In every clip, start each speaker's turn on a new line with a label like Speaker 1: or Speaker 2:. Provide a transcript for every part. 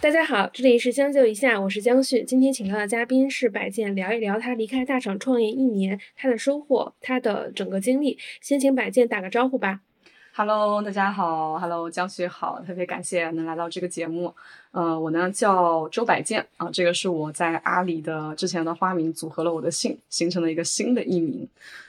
Speaker 1: 大家好，这里是将就一下，我是江旭。今天请到的嘉宾是百健，聊一聊他离开大厂创业一年，他的收获，他的整个经历。先请百健打个招呼吧。
Speaker 2: Hello，大家好，Hello，江旭好，特别感谢能来到这个节目。呃，我呢叫周百健啊，这个是我在阿里的之前的花名，组合了我的姓，形成了一个新的艺名。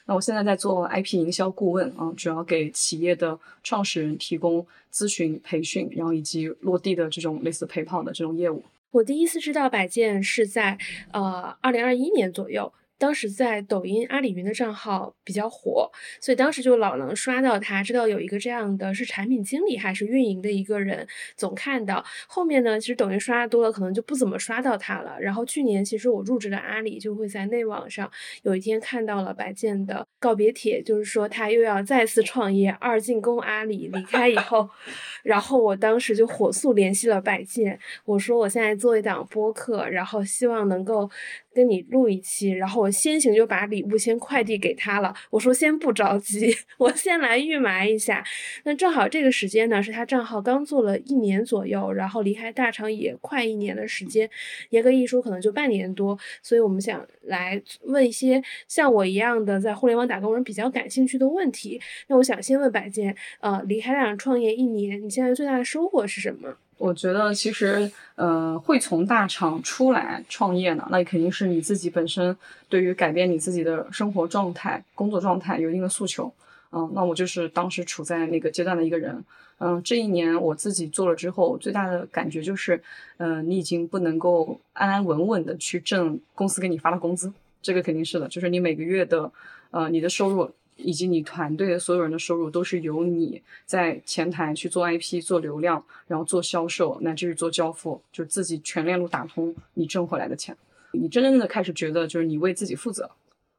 Speaker 2: 那我现在在做 IP 营销顾问啊，主要给企业的创始人提供咨询、培训，然后以及落地的这种类似陪跑的这种业务。
Speaker 1: 我第一次知道百健是在呃二零二一年左右。当时在抖音、阿里云的账号比较火，所以当时就老能刷到他，知道有一个这样的是产品经理还是运营的一个人，总看到。后面呢，其实抖音刷多了，可能就不怎么刷到他了。然后去年，其实我入职了阿里，就会在内网上有一天看到了白健的告别帖，就是说他又要再次创业，二进攻阿里，离开以后，然后我当时就火速联系了白健，我说我现在做一档播客，然后希望能够。跟你录一期，然后我先行就把礼物先快递给他了。我说先不着急，我先来预埋一下。那正好这个时间呢，是他账号刚做了一年左右，然后离开大厂也快一年的时间，严格一说可能就半年多。所以我们想来问一些像我一样的在互联网打工人比较感兴趣的问题。那我想先问百健，呃，离开大厂创业一年，你现在最大的收获是什么？
Speaker 2: 我觉得其实，呃，会从大厂出来创业呢，那肯定是你自己本身对于改变你自己的生活状态、工作状态有一定的诉求。嗯，那我就是当时处在那个阶段的一个人。嗯，这一年我自己做了之后，最大的感觉就是，嗯，你已经不能够安安稳稳的去挣公司给你发的工资，这个肯定是的，就是你每个月的，呃，你的收入。以及你团队的所有人的收入都是由你在前台去做 IP、做流量，然后做销售，那这是做交付，就是自己全链路打通，你挣回来的钱，你真正的开始觉得就是你为自己负责。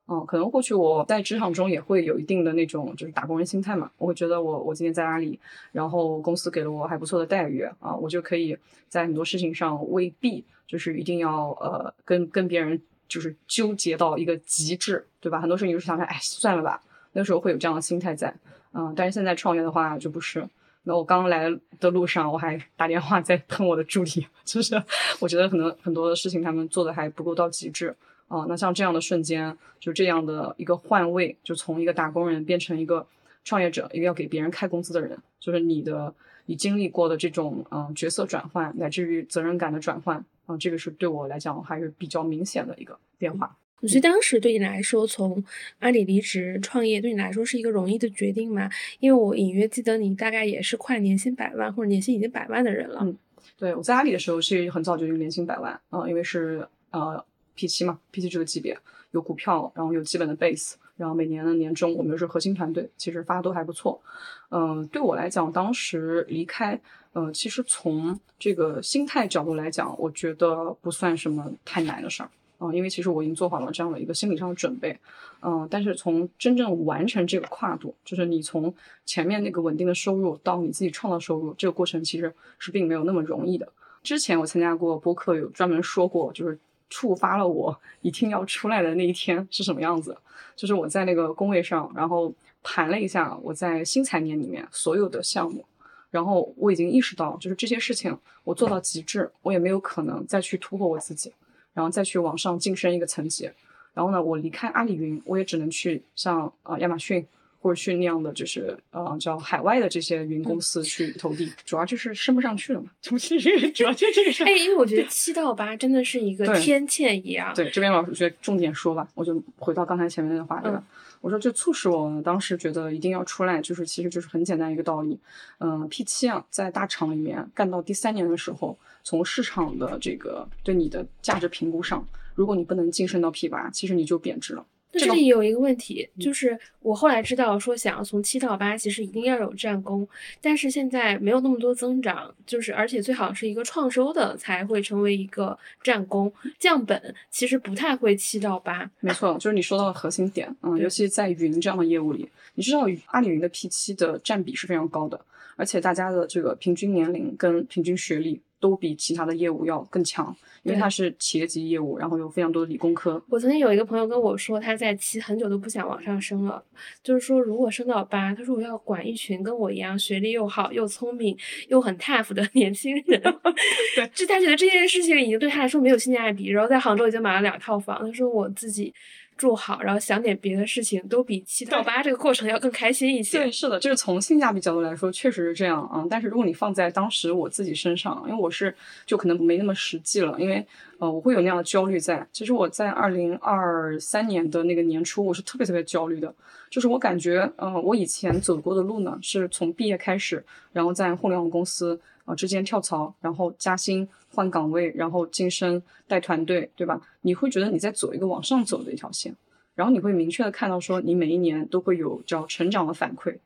Speaker 2: 嗯，可能过去我在职场中也会有一定的那种就是打工人心态嘛，我会觉得我我今天在阿里，然后公司给了我还不错的待遇啊，我就可以在很多事情上未必就是一定要呃跟跟别人就是纠结到一个极致，对吧？很多时候你就想想，哎，算了吧。那时候会有这样的心态在，嗯，但是现在创业的话就不是。那我刚来的路上，我还打电话在喷我的助理，就是我觉得可能很多的事情他们做的还不够到极致啊。那像这样的瞬间，就这样的一个换位，就从一个打工人变成一个创业者，一个要给别人开工资的人，就是你的你经历过的这种嗯角色转换，乃至于责任感的转换，嗯，这个是对我来讲还是比较明显的一个变化。
Speaker 1: 我觉得当时对你来说，从阿里离职创业，对你来说是一个容易的决定吗？因为我隐约记得你大概也是快年薪百万或者年薪已经百万的人了。
Speaker 2: 嗯，对，我在阿里的时候是很早就已经年薪百万啊，因为是呃 P 七嘛，P 七这个级别有股票，然后有基本的 base，然后每年的年终我们又是核心团队，其实发的都还不错。嗯，对我来讲，当时离开，呃，其实从这个心态角度来讲，我觉得不算什么太难的事儿。嗯，因为其实我已经做好了这样的一个心理上的准备，嗯，但是从真正完成这个跨度，就是你从前面那个稳定的收入到你自己创造收入，这个过程其实是并没有那么容易的。之前我参加过播客，有专门说过，就是触发了我一定要出来的那一天是什么样子，就是我在那个工位上，然后盘了一下我在新财年里面所有的项目，然后我已经意识到，就是这些事情我做到极致，我也没有可能再去突破我自己。然后再去往上晋升一个层级，然后呢，我离开阿里云，我也只能去像呃亚马逊或者去那样的就是呃叫海外的这些云公司去投递，主要就是升不上去了嘛，主要就这个事。
Speaker 1: 哎，因为我觉得七到八真的是一个天堑一样。
Speaker 2: 对，这边老师觉得重点说吧，我就回到刚才前面那个话对吧？我说就促使我当时觉得一定要出来，就是其实就是很简单一个道理，嗯，P 七啊，在大厂里面干到第三年的时候。从市场的这个对你的价值评估上，如果你不能晋升到 P 八，其实你就贬值了。
Speaker 1: 这里有一个问题，就是我后来知道说，想要从七到八，其实一定要有战功，但是现在没有那么多增长，就是而且最好是一个创收的才会成为一个战功，降本其实不太会七到八。
Speaker 2: 没错，就是你说到的核心点，嗯，尤其在云这样的业务里，你知道阿里云的 P 七的占比是非常高的，而且大家的这个平均年龄跟平均学历。都比其他的业务要更强，因为他是企业级业务，然后有非常多的理工科。
Speaker 1: 我曾经有一个朋友跟我说，他在七很久都不想往上升了，就是说如果升到八，他说我要管一群跟我一样学历又好又聪明又很 tough 的 年轻人。
Speaker 2: 对，
Speaker 1: 就他觉得这件事情已经对他来说没有性价比，然后在杭州已经买了两套房，他说我自己。住好，然后想点别的事情，都比七到八这个过程要更开心一些。
Speaker 2: 对，是的，就是从性价比角度来说，确实是这样啊。但是如果你放在当时我自己身上，因为我是就可能没那么实际了，因为呃我会有那样的焦虑在。其实我在二零二三年的那个年初，我是特别特别焦虑的，就是我感觉呃我以前走过的路呢，是从毕业开始，然后在互联网公司。啊，之间跳槽，然后加薪、换岗位，然后晋升、带团队，对吧？你会觉得你在走一个往上走的一条线，然后你会明确的看到说，你每一年都会有叫成长的反馈。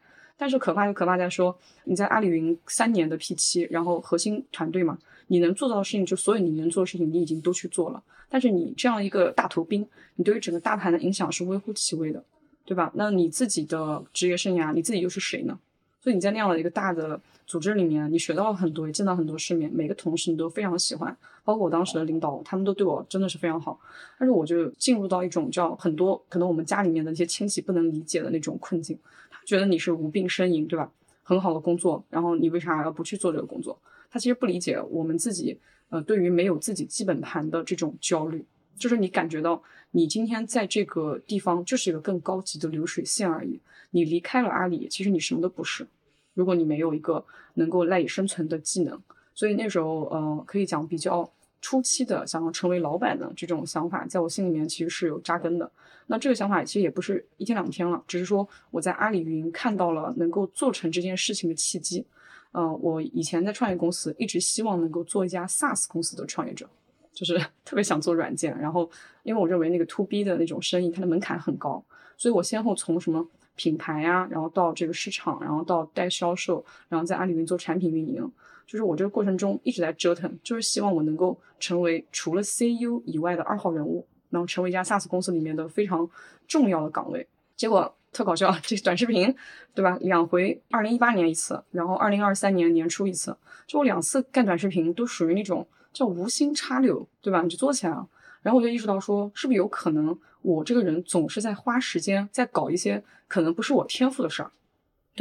Speaker 2: 但是可怕就可怕在说，你在阿里云三年的 P 七，然后核心团队嘛，你能做到的事情，就所有你能做的事情，你已经都去做了。但是你这样一个大头兵，你对于整个大盘的影响是微乎其微的，对吧？那你自己的职业生涯，你自己又是谁呢？所以你在那样的一个大的。组织里面，你学到了很多，也见到很多世面。每个同事你都非常喜欢，包括我当时的领导，他们都对我真的是非常好。但是我就进入到一种叫很多可能我们家里面的一些亲戚不能理解的那种困境。他觉得你是无病呻吟，对吧？很好的工作，然后你为啥要不去做这个工作？他其实不理解我们自己，呃，对于没有自己基本盘的这种焦虑，就是你感觉到你今天在这个地方就是一个更高级的流水线而已。你离开了阿里，其实你什么都不是。如果你没有一个能够赖以生存的技能，所以那时候，呃，可以讲比较初期的想要成为老板的这种想法，在我心里面其实是有扎根的。那这个想法其实也不是一天两天了，只是说我在阿里云看到了能够做成这件事情的契机。嗯，我以前在创业公司一直希望能够做一家 SaaS 公司的创业者，就是 特别想做软件。然后，因为我认为那个 To B 的那种生意，它的门槛很高，所以我先后从什么。品牌呀，然后到这个市场，然后到带销售，然后在阿里云做产品运营，就是我这个过程中一直在折腾，就是希望我能够成为除了 CEO 以外的二号人物，然后成为一家 SaaS 公司里面的非常重要的岗位。结果特搞笑，这短视频，对吧？两回，二零一八年一次，然后二零二三年年初一次，就我两次干短视频都属于那种叫无心插柳，对吧？你就做起来了。然后我就意识到说，是不是有可能我这个人总是在花时间在搞一些可能不是我天赋的事儿。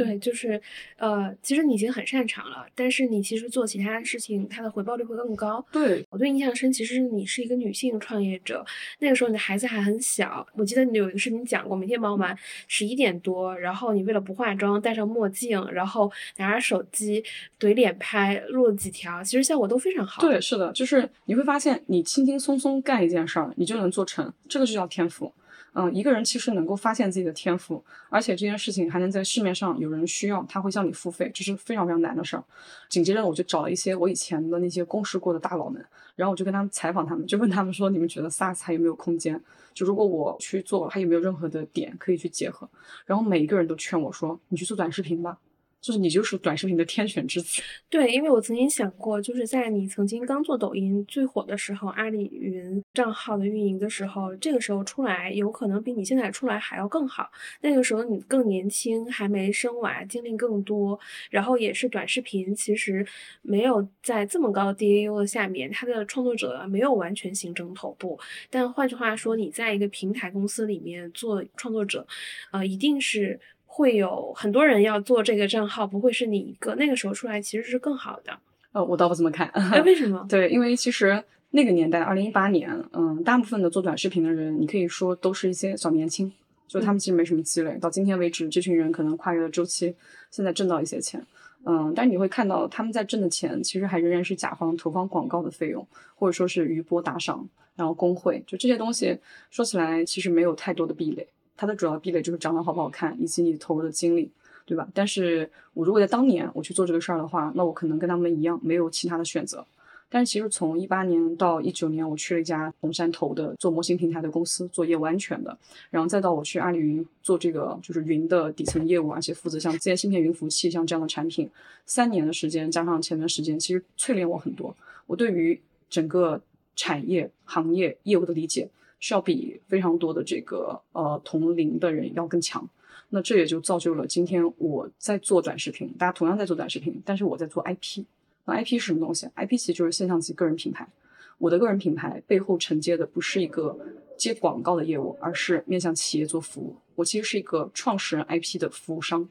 Speaker 1: 对，就是，呃，其实你已经很擅长了，但是你其实做其他事情，它的回报率会更高。
Speaker 2: 对
Speaker 1: 我对印象深，其实你是一个女性创业者，那个时候你的孩子还很小。我记得你有一个视频讲过，每天忙完十一点多，然后你为了不化妆，戴上墨镜，然后拿着手机怼脸拍，录了几条，其实效果都非常好。
Speaker 2: 对，是的，就是你会发现，你轻轻松松干一件事儿，你就能做成，这个就叫天赋。嗯，一个人其实能够发现自己的天赋，而且这件事情还能在市面上有人需要，他会向你付费，这是非常非常难的事儿。紧接着我就找了一些我以前的那些公示过的大佬们，然后我就跟他们采访他们，就问他们说：你们觉得 SaaS 还有没有空间？就如果我去做，还有没有任何的点可以去结合？然后每一个人都劝我说：你去做短视频吧。就是你就是短视频的天选之子，
Speaker 1: 对，因为我曾经想过，就是在你曾经刚做抖音最火的时候，阿里云账号的运营的时候，这个时候出来有可能比你现在出来还要更好。那个时候你更年轻，还没生娃，经历更多，然后也是短视频，其实没有在这么高 DAU 的下面，它的创作者没有完全形成头部。但换句话说，你在一个平台公司里面做创作者，呃，一定是。会有很多人要做这个账号，不会是你一个。那个时候出来其实是更好的。
Speaker 2: 呃，我倒不这么看。
Speaker 1: 哎，为什么？
Speaker 2: 对，因为其实那个年代，二零一八年，嗯，大部分的做短视频的人，你可以说都是一些小年轻，就他们其实没什么积累。到今天为止，这群人可能跨越了周期，现在挣到一些钱。嗯，但是你会看到他们在挣的钱，其实还仍然是甲方投放广告的费用，或者说是余波打赏，然后工会，就这些东西，说起来其实没有太多的壁垒。它的主要壁垒就是长得好不好看，以及你投入的精力，对吧？但是我如果在当年我去做这个事儿的话，那我可能跟他们一样，没有其他的选择。但是其实从一八年到一九年，我去了一家红杉投的做模型平台的公司，做业务安全的，然后再到我去阿里云做这个就是云的底层业务，而且负责像自研芯片、云服务器像这样的产品，三年的时间加上前段时间，其实淬炼我很多。我对于整个产业、行业、业务的理解。是要比非常多的这个呃同龄的人要更强，那这也就造就了今天我在做短视频，大家同样在做短视频，但是我在做 IP。那 IP 是什么东西？IP 其实就是现象级个人品牌。我的个人品牌背后承接的不是一个接广告的业务，而是面向企业做服务。我其实是一个创始人 IP 的服务商，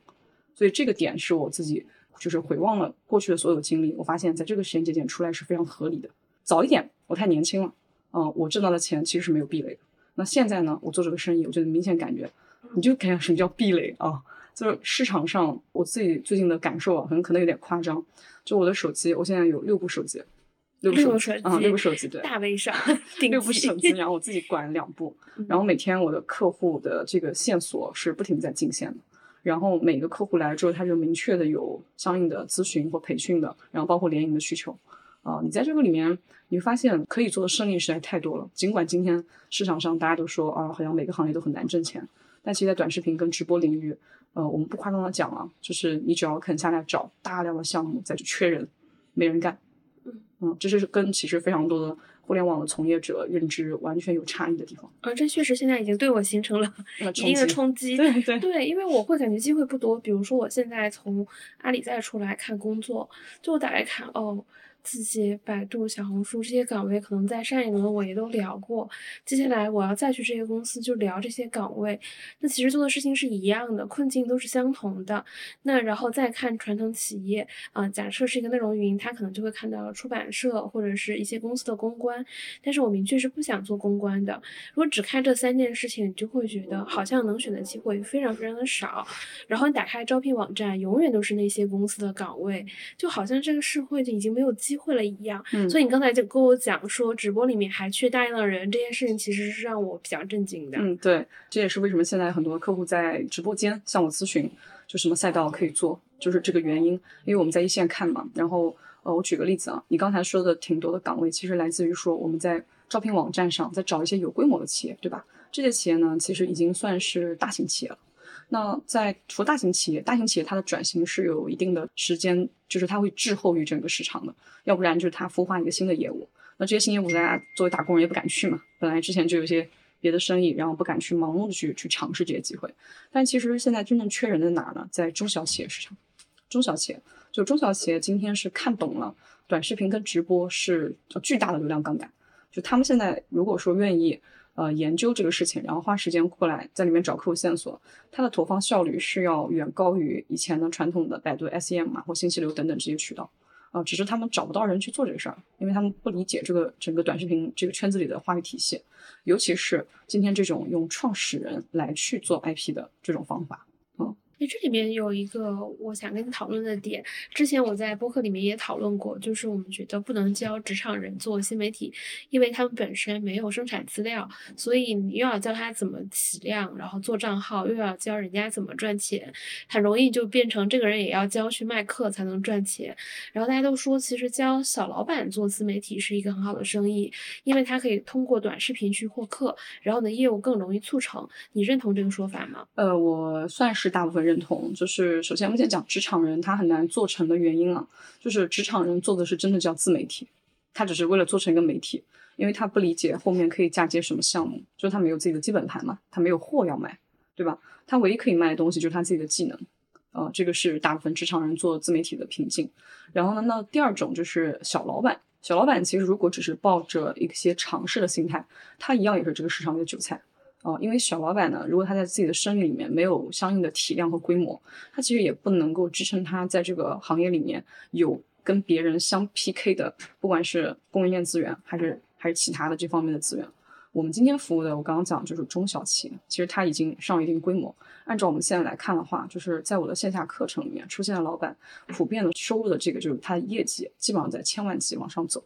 Speaker 2: 所以这个点是我自己就是回望了过去的所有经历，我发现在这个时间节点出来是非常合理的。早一点，我太年轻了，嗯，我挣到的钱其实是没有壁垒的。那现在呢，我做这个生意，我就明显感觉，你就感觉什么叫壁垒啊？就是市场上我自己最近的感受啊，可能可能有点夸张。就我的手机，我现在有六部手机，六部手机啊，六部手机，对，
Speaker 1: 大微商，
Speaker 2: 六部手机，然后我自己管两部，然后每天我的客户的这个线索是不停在进线的，然后每个客户来了之后，他就明确的有相应的咨询或培训的，然后包括联营的需求。啊，你在这个里面，你会发现可以做的生意实在太多了。尽管今天市场上大家都说啊，好像每个行业都很难挣钱，但其实，在短视频跟直播领域，呃，我们不夸张的讲啊，就是你只要肯下来找大量的项目再去缺人，没人干。嗯，这是跟其实非常多的互联网的从业者认知完全有差异的地方。
Speaker 1: 呃，这确实现在已经对我形成了 一定的冲击。
Speaker 2: 对对
Speaker 1: 对，因为我会感觉机会不多。比如说，我现在从阿里再出来看工作，就我打开看，哦。自己、百度、小红书这些岗位，可能在上一轮我也都聊过。接下来我要再去这些公司，就聊这些岗位。那其实做的事情是一样的，困境都是相同的。那然后再看传统企业啊，假设是一个内容云，他可能就会看到出版社或者是一些公司的公关。但是我明确是不想做公关的。如果只看这三件事情，你就会觉得好像能选的机会非常非常的少。然后你打开招聘网站，永远都是那些公司的岗位，就好像这个社会就已经没有机。会了一样，嗯所以你刚才就跟我讲说，直播里面还缺大量的人，这件事情其实是让我比较震惊的。
Speaker 2: 嗯，对，这也是为什么现在很多客户在直播间向我咨询，就什么赛道可以做，就是这个原因。因为我们在一线看嘛，然后呃，我举个例子啊，你刚才说的挺多的岗位，其实来自于说我们在招聘网站上在找一些有规模的企业，对吧？这些企业呢，其实已经算是大型企业了。那在除大型企业，大型企业它的转型是有一定的时间，就是它会滞后于整个市场的，要不然就是它孵化一个新的业务。那这些新业务，大家作为打工人也不敢去嘛。本来之前就有些别的生意，然后不敢去盲目的去去尝试这些机会。但其实现在真正缺人在哪儿呢？在中小企业市场。中小企业就中小企业今天是看懂了短视频跟直播是巨大的流量杠杆，就他们现在如果说愿意。呃，研究这个事情，然后花时间过来在里面找客户线索，它的投放效率是要远高于以前的传统的百度 SEM 啊或信息流等等这些渠道，啊，只是他们找不到人去做这个事儿，因为他们不理解这个整个短视频这个圈子里的话语体系，尤其是今天这种用创始人来去做 IP 的这种方法。
Speaker 1: 那这里面有一个我想跟你讨论的点，之前我在播客里面也讨论过，就是我们觉得不能教职场人做新媒体，因为他们本身没有生产资料，所以你又要教他怎么起量，然后做账号，又要教人家怎么赚钱，很容易就变成这个人也要教去卖课才能赚钱。然后大家都说，其实教小老板做自媒体是一个很好的生意，因为他可以通过短视频去获客，然后呢业务更容易促成。你认同这个说法吗？
Speaker 2: 呃，我算是大部分。认同就是，首先我们先讲职场人他很难做成的原因啊，就是职场人做的是真的叫自媒体，他只是为了做成一个媒体，因为他不理解后面可以嫁接什么项目，就是他没有自己的基本盘嘛，他没有货要卖，对吧？他唯一可以卖的东西就是他自己的技能，呃，这个是大部分职场人做自媒体的瓶颈。然后呢，那第二种就是小老板，小老板其实如果只是抱着一些尝试的心态，他一样也是这个市场里的韭菜。哦，因为小老板呢，如果他在自己的生意里面没有相应的体量和规模，他其实也不能够支撑他在这个行业里面有跟别人相 PK 的，不管是供应链资源还是还是其他的这方面的资源。我们今天服务的，我刚刚讲就是中小企业，其实它已经上一定规模。按照我们现在来看的话，就是在我的线下课程里面出现的老板，普遍的收入的这个就是他的业绩基本上在千万级往上走，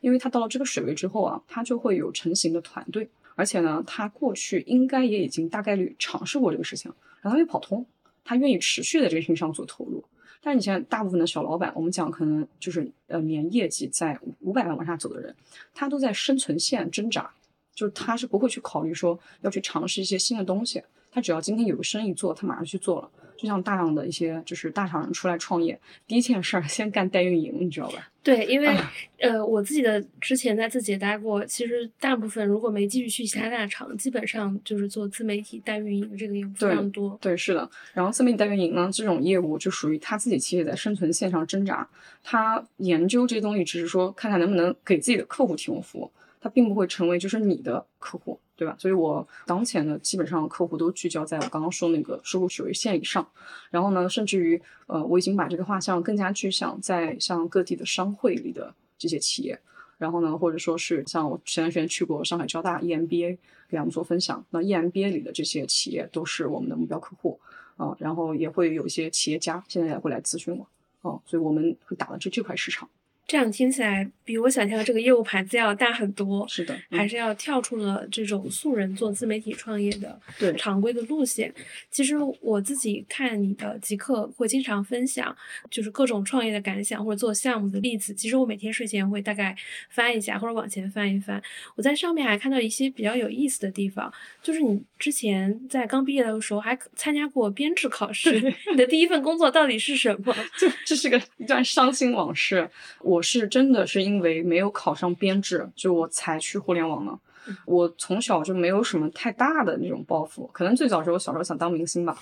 Speaker 2: 因为他到了这个水位之后啊，他就会有成型的团队。而且呢，他过去应该也已经大概率尝试过这个事情，然后他又跑通，他愿意持续在这个事情上做投入。但是你现在大部分的小老板，我们讲可能就是呃年业绩在五百万往下走的人，他都在生存线挣扎，就是他是不会去考虑说要去尝试一些新的东西，他只要今天有个生意做，他马上去做了。就像大量的一些就是大厂人出来创业，第一件事儿 先干代运营，你知道吧？
Speaker 1: 对，因为呃，我自己的之前在自己也待过，其实大部分如果没继续去其他大厂，基本上就是做自媒体代运营这个业务非常多。
Speaker 2: 对，是的。然后自媒体代运营呢，这种业务就属于他自己企业在生存线上挣扎，他研究这些东西，只是说看看能不能给自己的客户提供服务，他并不会成为就是你的客户。对吧？所以我当前的基本上客户都聚焦在我刚刚说那个收入水位线以上，然后呢，甚至于呃，我已经把这个画像更加具象在像各地的商会里的这些企业，然后呢，或者说是像我前段时间去过上海交大 EMBA 给他们做分享，那 EMBA 里的这些企业都是我们的目标客户啊，然后也会有一些企业家现在也会来咨询我啊，所以我们会打的这这块市场。
Speaker 1: 这样听起来比我想象的这个业务盘子要大很多，
Speaker 2: 是的，
Speaker 1: 还是要跳出了这种素人做自媒体创业的
Speaker 2: 对
Speaker 1: 常规的路线。其实我自己看你的极客会经常分享，就是各种创业的感想或者做项目的例子。其实我每天睡前会大概翻一下或者往前翻一翻，我在上面还看到一些比较有意思的地方，就是你之前在刚毕业的时候还参加过编制考试，你的第一份工作到底是什么？
Speaker 2: 就这是个一段伤心往事。我。我是真的是因为没有考上编制，就我才去互联网的。我从小就没有什么太大的那种抱负，可能最早时候小时候想当明星吧。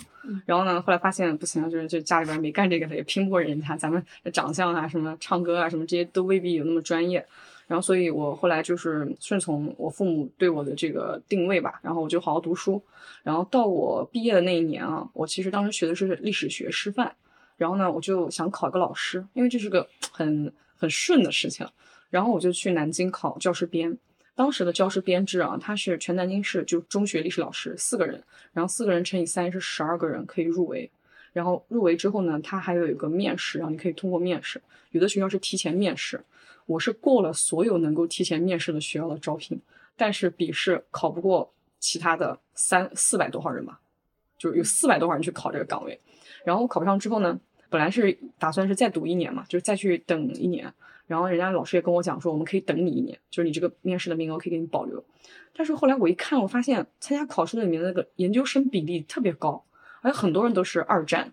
Speaker 2: 然后呢，后来发现不行，就是就家里边没干这个的，也拼不过人家。咱们长相啊，什么唱歌啊，什么这些都未必有那么专业。然后，所以我后来就是顺从我父母对我的这个定位吧。然后我就好好读书。然后到我毕业的那一年啊，我其实当时学的是历史学师范。然后呢，我就想考一个老师，因为这是个很。很顺的事情，然后我就去南京考教师编。当时的教师编制啊，它是全南京市就中学历史老师四个人，然后四个人乘以三是十二个人可以入围。然后入围之后呢，他还有一个面试，然后你可以通过面试。有的学校是提前面试，我是过了所有能够提前面试的学校的招聘，但是笔试考不过其他的三四百多号人吧，就是有四百多号人去考这个岗位。然后我考不上之后呢？本来是打算是再读一年嘛，就是再去等一年，然后人家老师也跟我讲说，我们可以等你一年，就是你这个面试的名额可以给你保留。但是后来我一看，我发现参加考试的里面那个研究生比例特别高，而且很多人都是二战。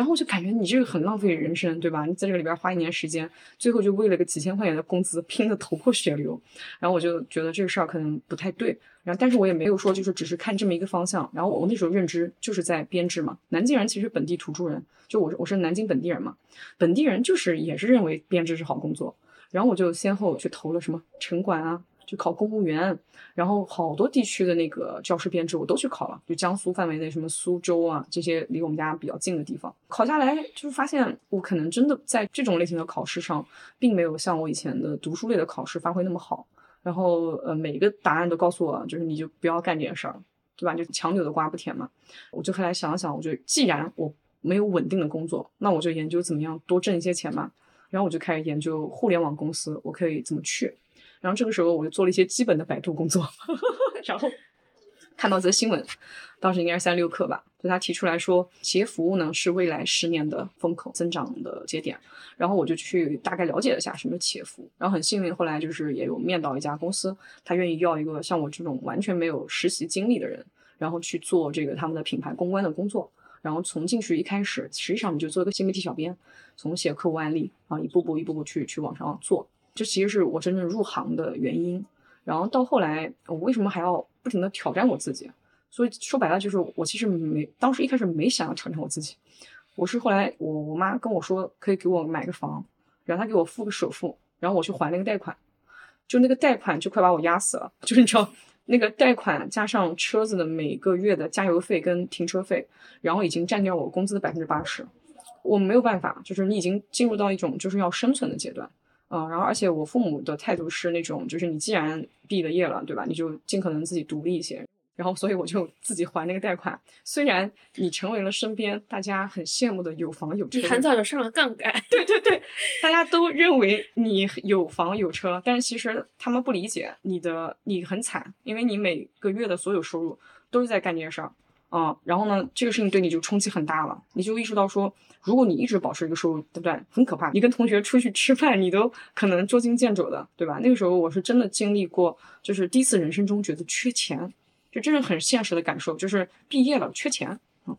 Speaker 2: 然后我就感觉你这个很浪费人生，对吧？你在这个里边花一年时间，最后就为了个几千块钱的工资拼得头破血流。然后我就觉得这个事儿可能不太对。然后但是我也没有说就是只是看这么一个方向。然后我那时候认知就是在编制嘛，南京人其实本地土著人，就我我是南京本地人嘛，本地人就是也是认为编制是好工作。然后我就先后去投了什么城管啊。去考公务员，然后好多地区的那个教师编制我都去考了，就江苏范围内什么苏州啊这些离我们家比较近的地方，考下来就是发现我可能真的在这种类型的考试上，并没有像我以前的读书类的考试发挥那么好。然后呃每一个答案都告诉我，就是你就不要干这件事儿，对吧？就强扭的瓜不甜嘛。我就后来想了想，我就既然我没有稳定的工作，那我就研究怎么样多挣一些钱嘛。然后我就开始研究互联网公司，我可以怎么去。然后这个时候我就做了一些基本的百度工作，然后看到则新闻，当时应该是三六氪吧，就他提出来说，企业服务呢是未来十年的风口增长的节点。然后我就去大概了解了一下什么是企业服务，然后很幸运后来就是也有面到一家公司，他愿意要一个像我这种完全没有实习经历的人，然后去做这个他们的品牌公关的工作。然后从进去一开始，实际上你就做一个新媒体小编，从写客户案例然后，一步步一步步去去往上做。这其实是我真正入行的原因，然后到后来，我为什么还要不停的挑战我自己？所以说白了就是，我其实没当时一开始没想要挑战我自己，我是后来我我妈跟我说可以给我买个房，然后她给我付个首付，然后我去还那个贷款，就那个贷款就快把我压死了，就是你知道那个贷款加上车子的每个月的加油费跟停车费，然后已经占掉我工资的百分之八十，我没有办法，就是你已经进入到一种就是要生存的阶段。嗯，然后而且我父母的态度是那种，就是你既然毕了业了，对吧？你就尽可能自己独立一些。然后，所以我就自己还那个贷款。虽然你成为了身边大家很羡慕的有房有车，
Speaker 1: 你很早就上了杠杆。
Speaker 2: 对对对，大家都认为你有房有车，但是其实他们不理解你的，你很惨，因为你每个月的所有收入都是在干这些事儿。嗯，然后呢，这个事情对你就冲击很大了，你就意识到说，如果你一直保持一个收入，对不对？很可怕，你跟同学出去吃饭，你都可能捉襟见肘的，对吧？那个时候我是真的经历过，就是第一次人生中觉得缺钱，就真的很现实的感受，就是毕业了缺钱。嗯，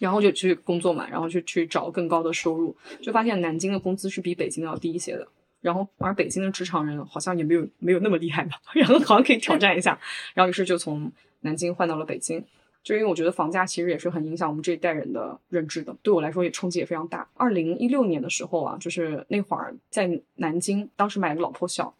Speaker 2: 然后就去工作嘛，然后就去找更高的收入，就发现南京的工资是比北京要低一些的。然后而北京的职场人好像也没有没有那么厉害吧，然后好像可以挑战一下。然后于是就从南京换到了北京，就因为我觉得房价其实也是很影响我们这一代人的认知的，对我来说也冲击也非常大。二零一六年的时候啊，就是那会儿在南京，当时买了个老破小。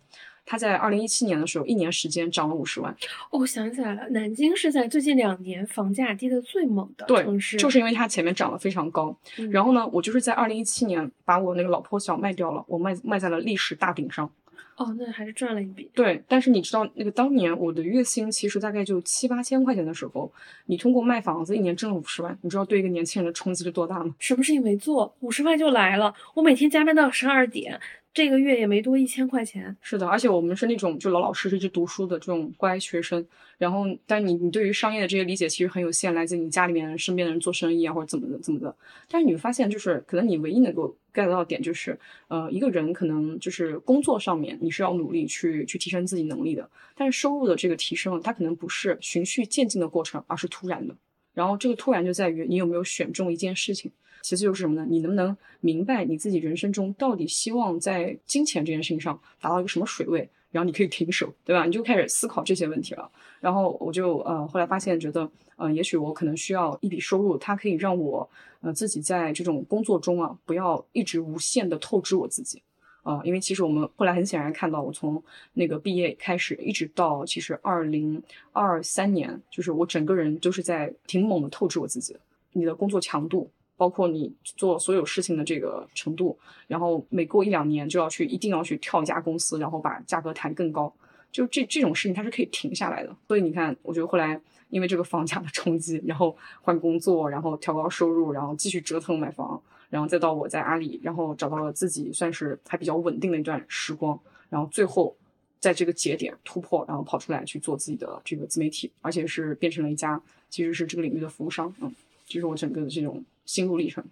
Speaker 2: 它在二零一七年的时候，一年时间涨了五十万。
Speaker 1: 哦，我想起来了，南京是在最近两年房价跌得最猛的城市，
Speaker 2: 就是因为它前面涨得非常高。然后呢，我就是在二零一七年把我那个老破小卖掉了，我卖卖在了历史大顶上。
Speaker 1: 哦，那还是赚了一笔。
Speaker 2: 对，但是你知道，那个当年我的月薪其实大概就七八千块钱的时候，你通过卖房子一年挣了五十万，你知道对一个年轻人的冲击是多大吗？
Speaker 1: 什么事情没做，五十万就来了，我每天加班到十二点。这个月也没多一千块钱，
Speaker 2: 是的，而且我们是那种就老老实实去读书的这种乖学生。然后，但你你对于商业的这些理解其实很有限，来自你家里面身边的人做生意啊，或者怎么的怎么的。但是你会发现，就是可能你唯一能够 get 到的点就是，呃，一个人可能就是工作上面你是要努力去去提升自己能力的，但是收入的这个提升，它可能不是循序渐进的过程，而是突然的。然后这个突然就在于你有没有选中一件事情。其次就是什么呢？你能不能明白你自己人生中到底希望在金钱这件事情上达到一个什么水位，然后你可以停手，对吧？你就开始思考这些问题了。然后我就呃后来发现，觉得呃也许我可能需要一笔收入，它可以让我呃自己在这种工作中啊不要一直无限的透支我自己啊，因为其实我们后来很显然看到，我从那个毕业开始一直到其实二零二三年，就是我整个人都是在挺猛的透支我自己。你的工作强度。包括你做所有事情的这个程度，然后每过一两年就要去，一定要去跳一家公司，然后把价格谈更高，就这这种事情它是可以停下来的。所以你看，我觉得后来因为这个房价的冲击，然后换工作，然后调高收入，然后继续折腾买房，然后再到我在阿里，然后找到了自己算是还比较稳定的一段时光，然后最后在这个节点突破，然后跑出来去做自己的这个自媒体，而且是变成了一家其实是这个领域的服务商，嗯，这是我整个的这种。心路历程。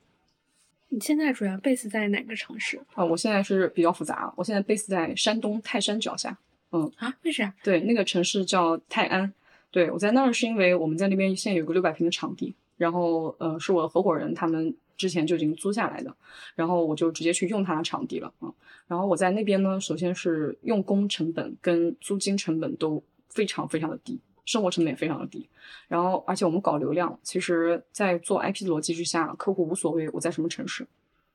Speaker 1: 你现在主要 base 在哪个城市
Speaker 2: 啊？我现在是比较复杂，我现在 base 在山东泰山脚下。嗯
Speaker 1: 啊，为啥？
Speaker 2: 对，那个城市叫泰安。对我在那儿是因为我们在那边现在有个六百平的场地，然后呃是我的合伙人他们之前就已经租下来的，然后我就直接去用他的场地了啊。然后我在那边呢，首先是用工成本跟租金成本都非常非常的低。生活成本也非常的低，然后而且我们搞流量，其实，在做 IP 的逻辑之下，客户无所谓我在什么城市，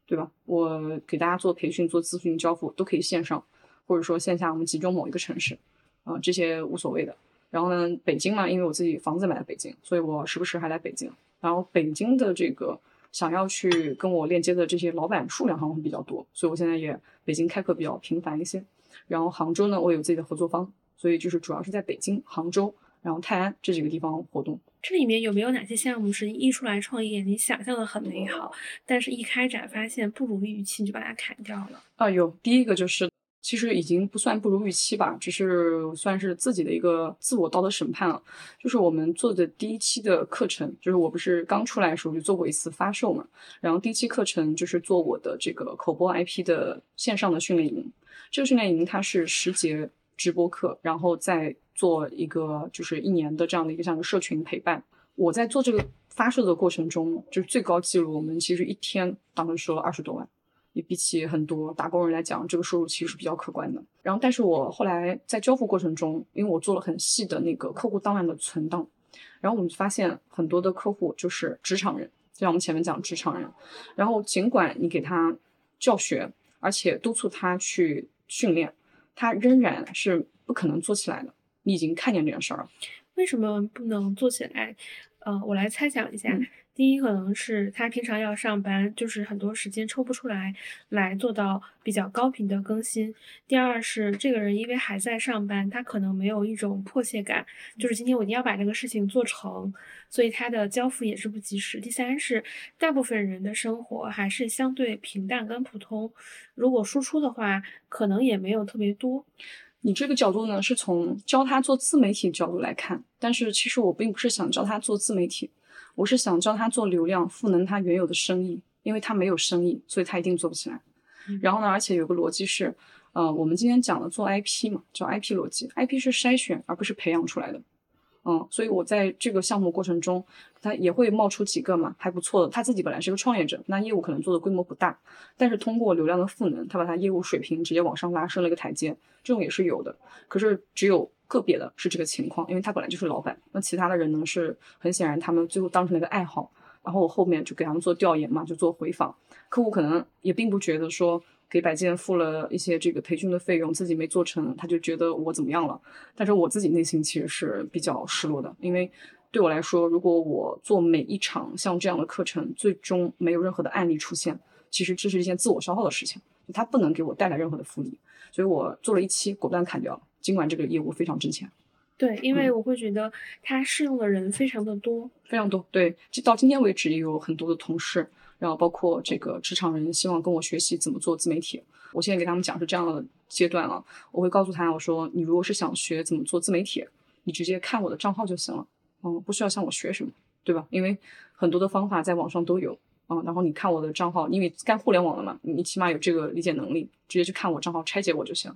Speaker 2: 对吧？我给大家做培训、做咨询、交付都可以线上，或者说线下，我们集中某一个城市，啊，这些无所谓的。然后呢，北京嘛，因为我自己房子买在北京，所以我时不时还来北京。然后北京的这个想要去跟我链接的这些老板数量好像会比较多，所以我现在也北京开课比较频繁一些。然后杭州呢，我有自己的合作方，所以就是主要是在北京、杭州。然后泰安这几个地方活动，
Speaker 1: 这里面有没有哪些项目是一出来创业，你想象的很美好，但是一开展发现不如预期，你就把它砍掉了？
Speaker 2: 啊，有第一个就是，其实已经不算不如预期吧，只是算是自己的一个自我道德审判了。就是我们做的第一期的课程，就是我不是刚出来的时候就做过一次发售嘛，然后第一期课程就是做我的这个口播 IP 的线上的训练营，这个训练营它是十节直播课，然后再。做一个就是一年的这样的一个像个社群陪伴，我在做这个发售的过程中，就是最高记录，我们其实一天当时收了二十多万，也比起很多打工人来讲，这个收入其实是比较可观的。然后，但是我后来在交付过程中，因为我做了很细的那个客户档案的存档，然后我们发现很多的客户就是职场人，就像我们前面讲职场人，然后尽管你给他教学，而且督促他去训练，他仍然是不可能做起来的。你已经看见这件事儿了，
Speaker 1: 为什么不能做起来？呃，我来猜想一下。第一，可能是他平常要上班，就是很多时间抽不出来来做到比较高频的更新。第二是这个人因为还在上班，他可能没有一种迫切感，就是今天我一定要把这个事情做成，所以他的交付也是不及时。第三是大部分人的生活还是相对平淡跟普通，如果输出的话，可能也没有特别多。
Speaker 2: 你这个角度呢，是从教他做自媒体角度来看，但是其实我并不是想教他做自媒体，我是想教他做流量，赋能他原有的生意，因为他没有生意，所以他一定做不起来。然后呢，而且有个逻辑是，呃，我们今天讲的做 IP 嘛，叫 IP 逻辑，IP 是筛选而不是培养出来的，嗯，所以我在这个项目过程中，他也会冒出几个嘛还不错的。他自己本来是个创业者，那业务可能做的规模不大，但是通过流量的赋能，他把他业务水平直接往上拉升了一个台阶，这种也是有的。可是只有个别的是这个情况，因为他本来就是老板，那其他的人呢是很显然他们最后当成了一个爱好，然后我后面就给他们做调研嘛，就做回访，客户可能也并不觉得说。给百健付了一些这个培训的费用，自己没做成，他就觉得我怎么样了？但是我自己内心其实是比较失落的，因为对我来说，如果我做每一场像这样的课程，最终没有任何的案例出现，其实这是一件自我消耗的事情，它不能给我带来任何的福利，所以我做了一期，果断砍掉了。尽管这个业务非常挣钱，
Speaker 1: 对，因为我会觉得它适用的人非常的多，
Speaker 2: 非常多。对，到今天为止也有很多的同事。然后包括这个职场人希望跟我学习怎么做自媒体，我现在给他们讲是这样的阶段了。我会告诉他，我说你如果是想学怎么做自媒体，你直接看我的账号就行了，嗯，不需要向我学什么，对吧？因为很多的方法在网上都有，嗯，然后你看我的账号，因为干互联网的嘛，你起码有这个理解能力，直接去看我账号拆解我就行。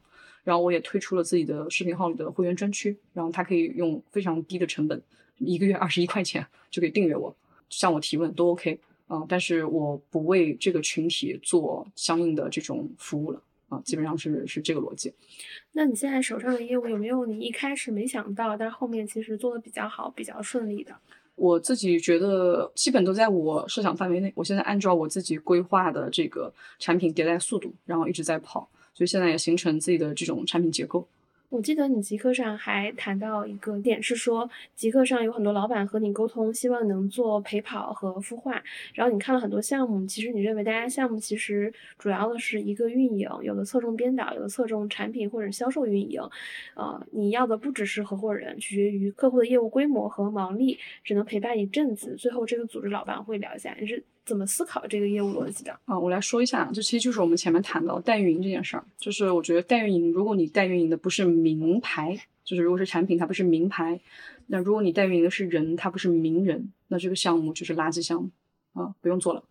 Speaker 2: 然后我也推出了自己的视频号里的会员专区，然后他可以用非常低的成本，一个月二十一块钱就可以订阅我，向我提问都 OK。嗯，但是我不为这个群体做相应的这种服务了啊，基本上是是这个逻辑。
Speaker 1: 那你现在手上的业务有没有你一开始没想到，但是后面其实做的比较好、比较顺利的？
Speaker 2: 我自己觉得基本都在我设想范围内。我现在按照我自己规划的这个产品迭代速度，然后一直在跑，所以现在也形成自己的这种产品结构。
Speaker 1: 我记得你极客上还谈到一个点，是说极客上有很多老板和你沟通，希望能做陪跑和孵化。然后你看了很多项目，其实你认为大家项目其实主要的是一个运营，有的侧重编导，有的侧重产品或者销售运营。呃，你要的不只是合伙人，取决于客户的业务规模和毛利，只能陪伴一阵子。最后这个组织老板会聊一下，你是。怎么思考这个业务逻辑的
Speaker 2: 啊？我来说一下，这其实就是我们前面谈到代运营这件事儿。就是我觉得代运营，如果你代运营的不是名牌，就是如果是产品它不是名牌，那如果你代运营的是人，它不是名人，那这个项目就是垃圾项目啊，不用做了。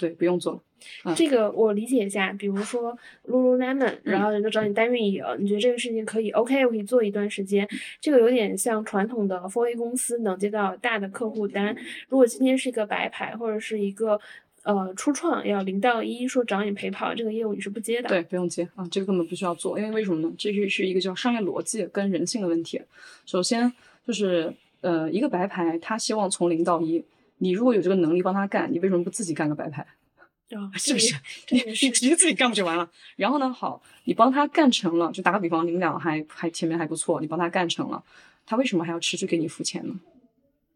Speaker 2: 对，不用做了。
Speaker 1: 这个我理解一下，比如说 Lululemon，然后人家找你代运营，你觉得这个事情可以？OK，我可以做一段时间。这个有点像传统的 4A 公司能接到大的客户单。如果今天是一个白牌或者是一个呃初创，要零到一说找你陪跑，这个业务你是不接的。
Speaker 2: 对，不用接啊，这个根本不需要做，因为为什么呢？这就是一个叫商业逻辑跟人性的问题。首先就是呃一个白牌，他希望从零到一。你如果有这个能力帮他干，你为什么不自己干个白牌？是不是？你你直接自己干不就完了？然后呢？好，你帮他干成了，就打个比方，你们俩还还前面还不错，你帮他干成了，他为什么还要持续给你付钱呢？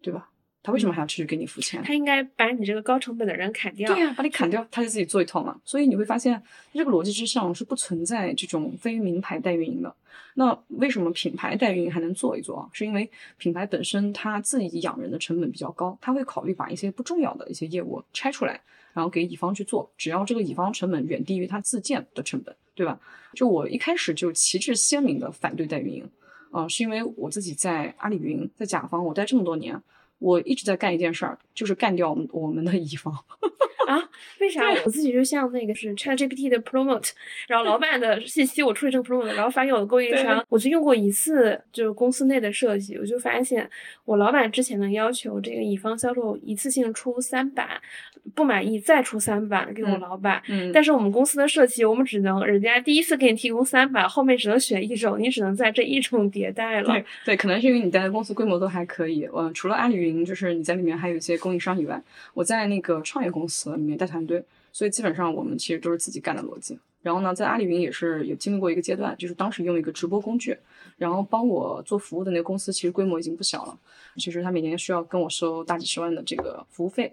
Speaker 2: 对吧？他为什么还要持续给你付钱？
Speaker 1: 他应该把你这个高成本的人砍掉。
Speaker 2: 对呀，把你砍掉，他就自己做一套嘛。所以你会发现，这个逻辑之上是不存在这种非名牌代运营的。那为什么品牌代运营还能做一做啊？是因为品牌本身它自己养人的成本比较高，他会考虑把一些不重要的一些业务拆出来，然后给乙方去做，只要这个乙方成本远低于他自建的成本，对吧？就我一开始就旗帜鲜明的反对代运营，啊，是因为我自己在阿里云，在甲方我待这么多年，我一直在干一件事儿，就是干掉我们的乙方。
Speaker 1: 啊？为啥？我自己就像那个是 ChatGPT 的 Promote，然后老板的 信息我处理成 Promote，然后发给我的供应商。我就用过一次，就是公司内的设计，我就发现我老板之前的要求，这个乙方销售一次性出三版，不满意再出三版给我老板。嗯。但是我们公司的设计，我们只能人家第一次给你提供三版，后面只能选一种，你只能在这一种迭代了。
Speaker 2: 对对，可能是因为你待的公司规模都还可以。嗯，除了阿里云，就是你在里面还有一些供应商以外，我在那个创业公司。里面带团队，所以基本上我们其实都是自己干的逻辑。然后呢，在阿里云也是有经历过一个阶段，就是当时用一个直播工具，然后帮我做服务的那个公司，其实规模已经不小了。其实他每年需要跟我收大几十万的这个服务费。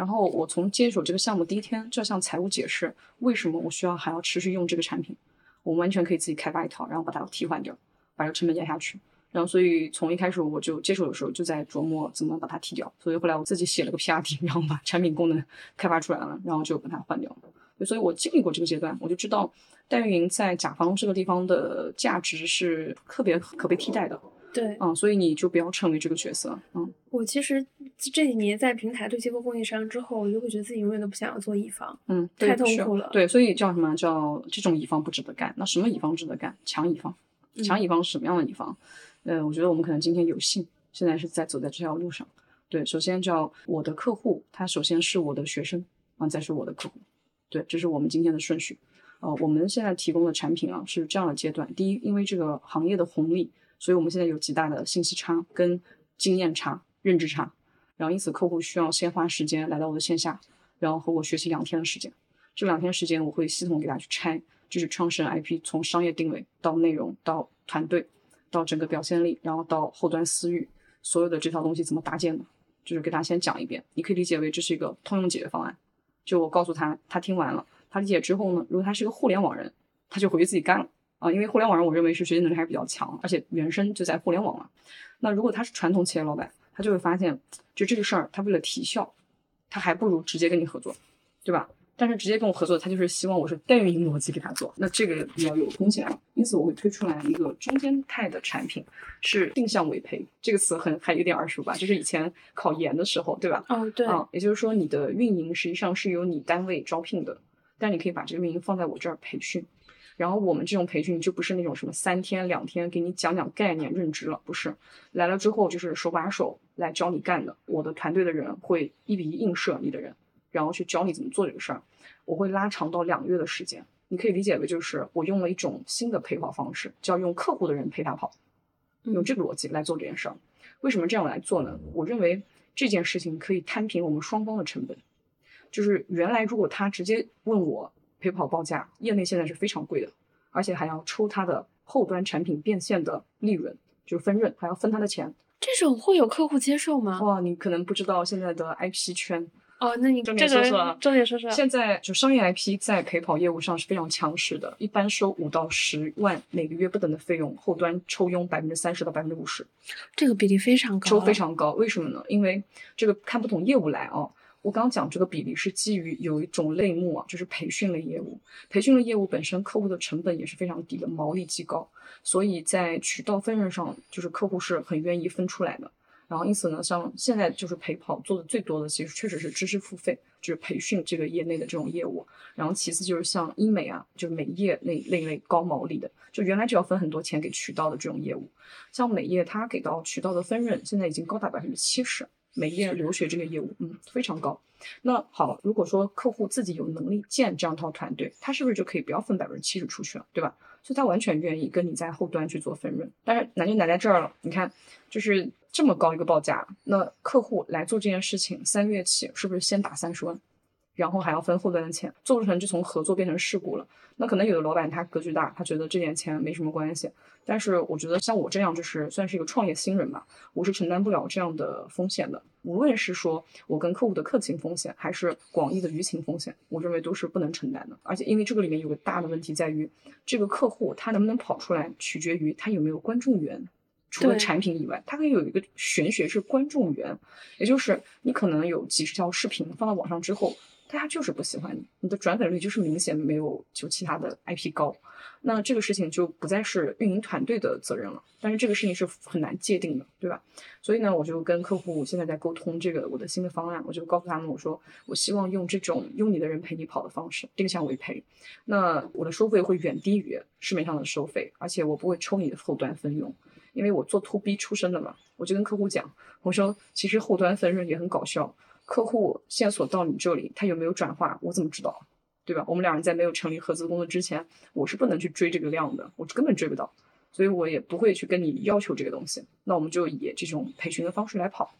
Speaker 2: 然后我从接手这个项目第一天，就要向财务解释为什么我需要还要持续用这个产品。我完全可以自己开发一套，然后把它替换掉，把这个成本压下去。然后，所以从一开始我就接手的时候就在琢磨怎么把它踢掉。所以后来我自己写了个 PRD，然后把产品功能开发出来了，然后就把它换掉。所以我经历过这个阶段，我就知道代运营在甲方这个地方的价值是特别可被替代的。
Speaker 1: 对，
Speaker 2: 嗯，所以你就不要成为这个角色。嗯，
Speaker 1: 我其实这几年在平台对接过供应商之后，我就会觉得自己永远都不想要做乙方。
Speaker 2: 嗯，
Speaker 1: 太痛苦了。
Speaker 2: 对，所以叫什么叫这种乙方不值得干？那什么乙方值得干？强乙方。强乙方是什么样的乙方？呃，我觉得我们可能今天有幸现在是在走在这条路上。对，首先叫我的客户，他首先是我的学生啊，再是我的客户。对，这是我们今天的顺序。呃，我们现在提供的产品啊是这样的阶段：第一，因为这个行业的红利，所以我们现在有极大的信息差、跟经验差、认知差，然后因此客户需要先花时间来到我的线下，然后和我学习两天的时间。这两天时间我会系统给大家去拆，就是创始人 IP 从商业定位到内容到团队到整个表现力，然后到后端私域，所有的这套东西怎么搭建的，就是给大家先讲一遍。你可以理解为这是一个通用解决方案。就我告诉他，他听完了，他理解之后呢，如果他是个互联网人，他就回去自己干了啊。因为互联网上，我认为是学习能力还是比较强，而且原生就在互联网嘛。那如果他是传统企业老板，他就会发现，就这个事儿，他为了提效，他还不如直接跟你合作，对吧？但是直接跟我合作，他就是希望我是代运营逻辑给他做，那这个比较有风险啊。因此我会推出来一个中间态的产品，是定向委培。这个词很还有点耳熟吧？就是以前考研的时候，对吧？
Speaker 1: 哦，对。
Speaker 2: 啊，也就是说你的运营实际上是由你单位招聘的，但你可以把这个运营放在我这儿培训。然后我们这种培训就不是那种什么三天两天给你讲讲概念认知了，不是。来了之后就是手把手来教你干的。我的团队的人会一比一映射你的人。然后去教你怎么做这个事儿，我会拉长到两个月的时间。你可以理解为就是我用了一种新的陪跑方式，叫用客户的人陪他跑，用这个逻辑来做这件事儿。为什么这样来做呢？我认为这件事情可以摊平我们双方的成本。就是原来如果他直接问我陪跑报价，业内现在是非常贵的，而且还要抽它的后端产品变现的利润，就是分润，还要分它的钱。
Speaker 1: 这种会有客户接受吗？
Speaker 2: 哇，你可能不知道现在的 IP 圈。
Speaker 1: 哦，那你
Speaker 2: 重点说说，
Speaker 1: 重点说说。
Speaker 2: 现在就商业 IP 在陪跑业务上是非常强势的，一般收五到十万每个月不等的费用，后端抽佣百分之三十到百分之五十，
Speaker 1: 这个比例非常高，
Speaker 2: 抽非常高。为什么呢？因为这个看不同业务来啊。我刚刚讲这个比例是基于有一种类目啊，就是培训类业务，培训类业务本身客户的成本也是非常低的，毛利极高，所以在渠道分润上，就是客户是很愿意分出来的。然后因此呢，像现在就是陪跑做的最多的，其实确实是知识付费，就是培训这个业内的这种业务。然后其次就是像医美啊，就是美业那那类高毛利的，就原来就要分很多钱给渠道的这种业务。像美业，它给到渠道的分润现在已经高达百分之七十。美业留学这个业务，嗯，非常高。那好，如果说客户自己有能力建这样套团队，他是不是就可以不要分百分之七十出去了，对吧？所以他完全愿意跟你在后端去做分润。但是难就难在这儿了，你看，就是这么高一个报价，那客户来做这件事情，三个月起是不是先打三十万？然后还要分后端的钱，做不成就从合作变成事故了。那可能有的老板他格局大，他觉得这点钱没什么关系。但是我觉得像我这样就是算是一个创业新人吧，我是承担不了这样的风险的。无论是说我跟客户的客情风险，还是广义的舆情风险，我认为都是不能承担的。而且因为这个里面有个大的问题在于，这个客户他能不能跑出来，取决于他有没有观众缘。除了产品以外，它可以有一个玄学是观众缘，也就是你可能有几十条视频放到网上之后。大家就是不喜欢你，你的转粉率就是明显没有就其他的 IP 高，那这个事情就不再是运营团队的责任了。但是这个事情是很难界定的，对吧？所以呢，我就跟客户现在在沟通这个我的新的方案，我就告诉他们，我说我希望用这种用你的人陪你跑的方式，定向委培。那我的收费会远低于市面上的收费，而且我不会抽你的后端分佣，因为我做 To B 出身的嘛。我就跟客户讲，我说其实后端分润也很搞笑。客户线索到你这里，他有没有转化？我怎么知道？对吧？我们两人在没有成立合资工作之前，我是不能去追这个量的，我根本追不到，所以我也不会去跟你要求这个东西。那我们就以这种培训的方式来跑。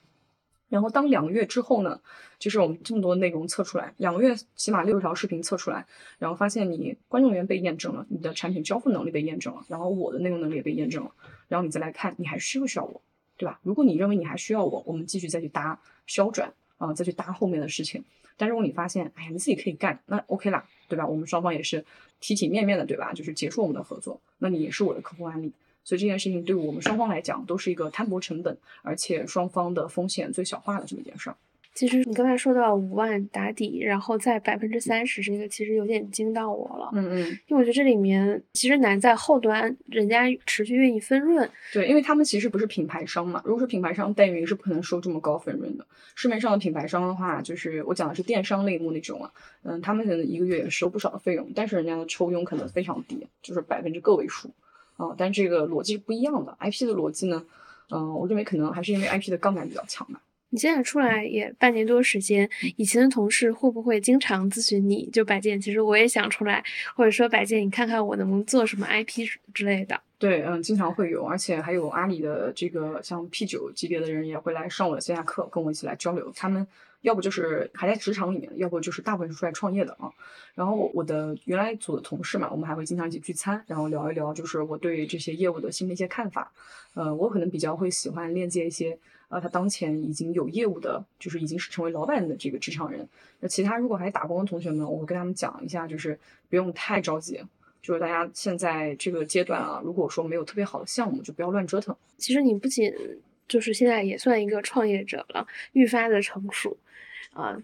Speaker 2: 然后当两个月之后呢，就是我们这么多内容测出来，两个月起码六条视频测出来，然后发现你观众缘被验证了，你的产品交付能力被验证了，然后我的内容能力也被验证了，然后你再来看你还需不需要我，对吧？如果你认为你还需要我，我们继续再去搭销转。啊，再去搭后面的事情。但如果你发现，哎呀，你自己可以干，那 OK 啦，对吧？我们双方也是体体面面的，对吧？就是结束我们的合作，那你也是我的客户案例。所以这件事情对我们双方来讲，都是一个摊薄成本，而且双方的风险最小化的这么一件事儿。
Speaker 1: 其实你刚才说到五万打底，然后在百分之三十，这个其实有点惊到我了。
Speaker 2: 嗯嗯，
Speaker 1: 因为我觉得这里面其实难在后端，人家持续愿意分润。
Speaker 2: 对，因为他们其实不是品牌商嘛。如果是品牌商，代运营是不可能收这么高分润的。市面上的品牌商的话，就是我讲的是电商类目那种啊，嗯，他们可能一个月也收不少的费用，但是人家的抽佣可能非常低，就是百分之个位数啊。但这个逻辑是不一样的，IP 的逻辑呢？嗯，我认为可能还是因为 IP 的杠杆比较强吧。
Speaker 1: 你现在出来也半年多时间，以前的同事会不会经常咨询你？就百健，其实我也想出来，或者说百健，你看看我能不能做什么 IP 之类的。
Speaker 2: 对，嗯，经常会有，而且还有阿里的这个像 P 九级别的人也会来上我的线下课，跟我一起来交流。他们要不就是还在职场里面，要不就是大部分是出来创业的啊。然后我的原来组的同事嘛，我们还会经常一起聚餐，然后聊一聊，就是我对这些业务的新的一些看法。呃，我可能比较会喜欢链接一些。呃，他当前已经有业务的，就是已经是成为老板的这个职场人。那其他如果还打工的同学们，我会跟他们讲一下，就是不用太着急，就是大家现在这个阶段啊，如果说没有特别好的项目，就不要乱折腾。
Speaker 1: 其实你不仅就是现在也算一个创业者了，愈发的成熟。啊，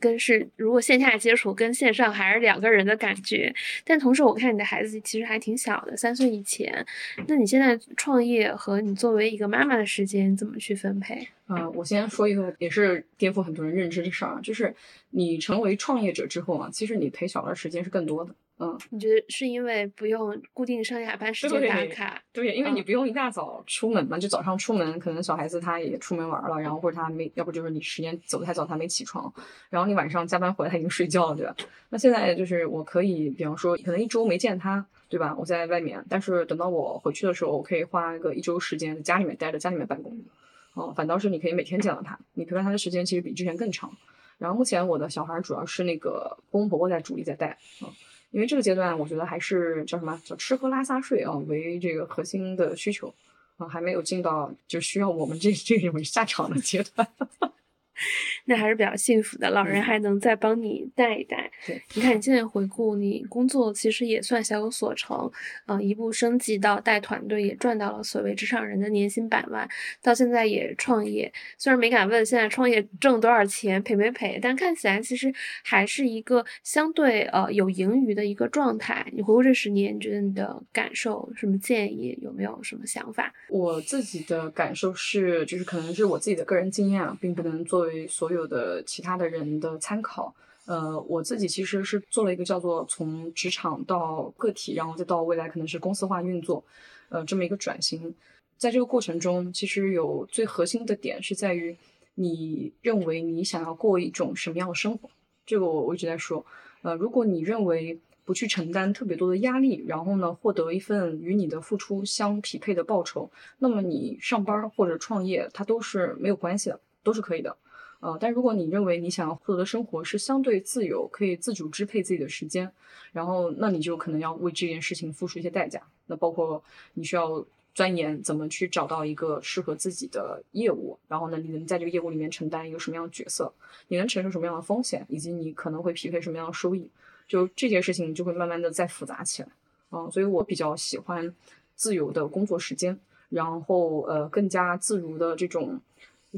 Speaker 1: 跟是如果线下接触跟线上还是两个人的感觉，但同时我看你的孩子其实还挺小的，三岁以前。那你现在创业和你作为一个妈妈的时间怎么去分配？
Speaker 2: 啊，我先说一个也是颠覆很多人认知的事儿啊，就是你成为创业者之后啊，其实你陪小孩时间是更多的。嗯，
Speaker 1: 你觉得是因为不用固定上下班时间打卡？
Speaker 2: 对，因为你不用一大早出门嘛，就早上出门，可能小孩子他也出门玩了，然后或者他没，要不就是你时间走太早，他没起床，然后你晚上加班回来他已经睡觉了，对吧？那现在就是我可以，比方说可能一周没见他，对吧？我在外面，但是等到我回去的时候，我可以花个一周时间在家里面待着，家里面办公。哦，反倒是你可以每天见到他，你陪伴他的时间其实比之前更长。然后目前我的小孩主要是那个公公婆婆在主力在带，嗯。因为这个阶段，我觉得还是叫什么叫吃喝拉撒睡啊为这个核心的需求啊，还没有进到就需要我们这这种下场的阶段。
Speaker 1: 那还是比较幸福的，老人还能再帮你带一带。
Speaker 2: 对，
Speaker 1: 你看你现在回顾，你工作其实也算小有所成，嗯，一步升级到带团队，也赚到了所谓职场人的年薪百万。到现在也创业，虽然没敢问现在创业挣多少钱，赔没赔，但看起来其实还是一个相对呃有盈余的一个状态。你回顾这十年，你觉得你的感受，什么建议，有没有什么想法？
Speaker 2: 我自己的感受是，就是可能是我自己的个人经验啊，并不能作为所有有的其他的人的参考，呃，我自己其实是做了一个叫做从职场到个体，然后再到未来可能是公司化运作，呃，这么一个转型。在这个过程中，其实有最核心的点是在于，你认为你想要过一种什么样的生活？这个我我一直在说，呃，如果你认为不去承担特别多的压力，然后呢，获得一份与你的付出相匹配的报酬，那么你上班或者创业，它都是没有关系的，都是可以的。呃，但如果你认为你想要获得的生活是相对自由，可以自主支配自己的时间，然后那你就可能要为这件事情付出一些代价。那包括你需要钻研怎么去找到一个适合自己的业务，然后呢，你能在这个业务里面承担一个什么样的角色，你能承受什么样的风险，以及你可能会匹配什么样的收益，就这件事情就会慢慢的再复杂起来。嗯，所以我比较喜欢自由的工作时间，然后呃更加自如的这种。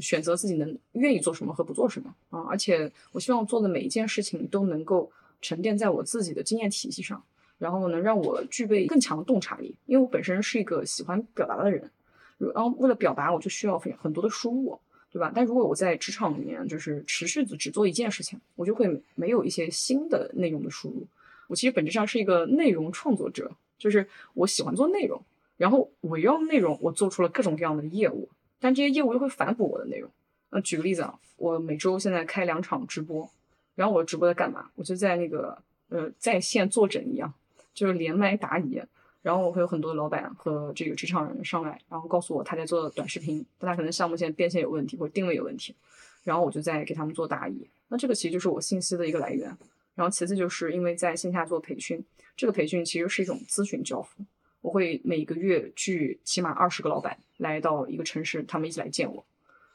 Speaker 2: 选择自己能愿意做什么和不做什么啊！而且我希望做的每一件事情都能够沉淀在我自己的经验体系上，然后能让我具备更强的洞察力。因为我本身是一个喜欢表达的人，然后为了表达，我就需要很很多的输入，对吧？但如果我在职场里面就是持续的只做一件事情，我就会没有一些新的内容的输入。我其实本质上是一个内容创作者，就是我喜欢做内容，然后围绕内容，我做出了各种各样的业务。但这些业务又会反哺我的内容。那举个例子啊，我每周现在开两场直播，然后我直播在干嘛？我就在那个呃在线坐诊一样，就是连麦答疑。然后我会有很多老板和这个职场人上来，然后告诉我他在做短视频，但他可能项目现在变现有问题或者定位有问题，然后我就在给他们做答疑。那这个其实就是我信息的一个来源。然后其次就是因为在线下做培训，这个培训其实是一种咨询交付。我会每个月聚起码二十个老板来到一个城市，他们一起来见我。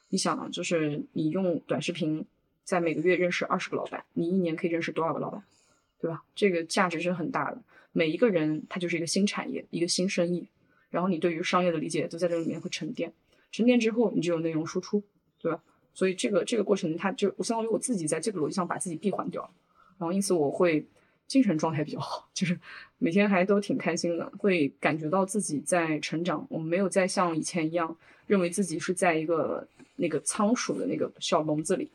Speaker 2: 你想啊，就是你用短视频在每个月认识二十个老板，你一年可以认识多少个老板，对吧？这个价值是很大的。每一个人他就是一个新产业，一个新生意，然后你对于商业的理解都在这里面会沉淀。沉淀之后，你就有内容输出，对吧？所以这个这个过程，它就我相当于我自己在这个逻辑上把自己闭环掉了，然后因此我会。精神状态比较好，就是每天还都挺开心的，会感觉到自己在成长。我们没有再像以前一样，认为自己是在一个那个仓鼠的那个小笼子里，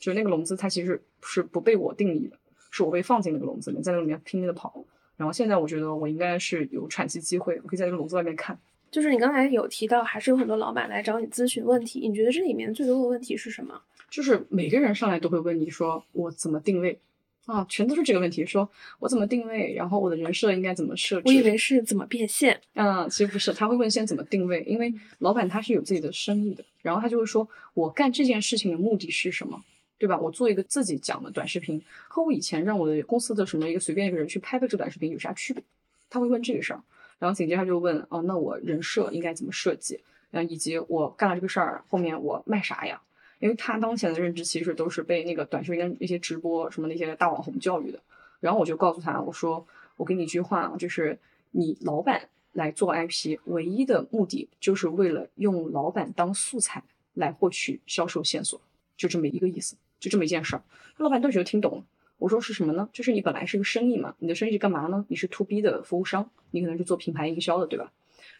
Speaker 2: 就那个笼子它其实是不被我定义的，是我被放进那个笼子里，在那里面拼命的跑。然后现在我觉得我应该是有喘息机会，我可以在这个笼子外面看，
Speaker 1: 就是你刚才有提到，还是有很多老板来找你咨询问题，你觉得这里面最多的问题是什么？
Speaker 2: 就是每个人上来都会问你说我怎么定位啊，全都是这个问题，说我怎么定位，然后我的人设应该怎么设置？
Speaker 1: 我以为是怎么变现。
Speaker 2: 嗯，其实不是，他会问先怎么定位，因为老板他是有自己的生意的，然后他就会说我干这件事情的目的是什么，对吧？我做一个自己讲的短视频，和我以前让我的公司的什么一个随便一个人去拍的这个短视频有啥区别？他会问这个事儿。然后紧接着就问，哦，那我人设应该怎么设计？嗯，以及我干了这个事儿后面我卖啥呀？因为他当前的认知其实都是被那个短视频那些直播什么那些大网红教育的。然后我就告诉他，我说我给你一句话啊，就是你老板来做 IP，唯一的目的就是为了用老板当素材来获取销售线索，就这么一个意思，就这么一件事儿。老板顿时就听懂了。我说是什么呢？就是你本来是个生意嘛，你的生意是干嘛呢？你是 to B 的服务商，你可能是做品牌营销的，对吧？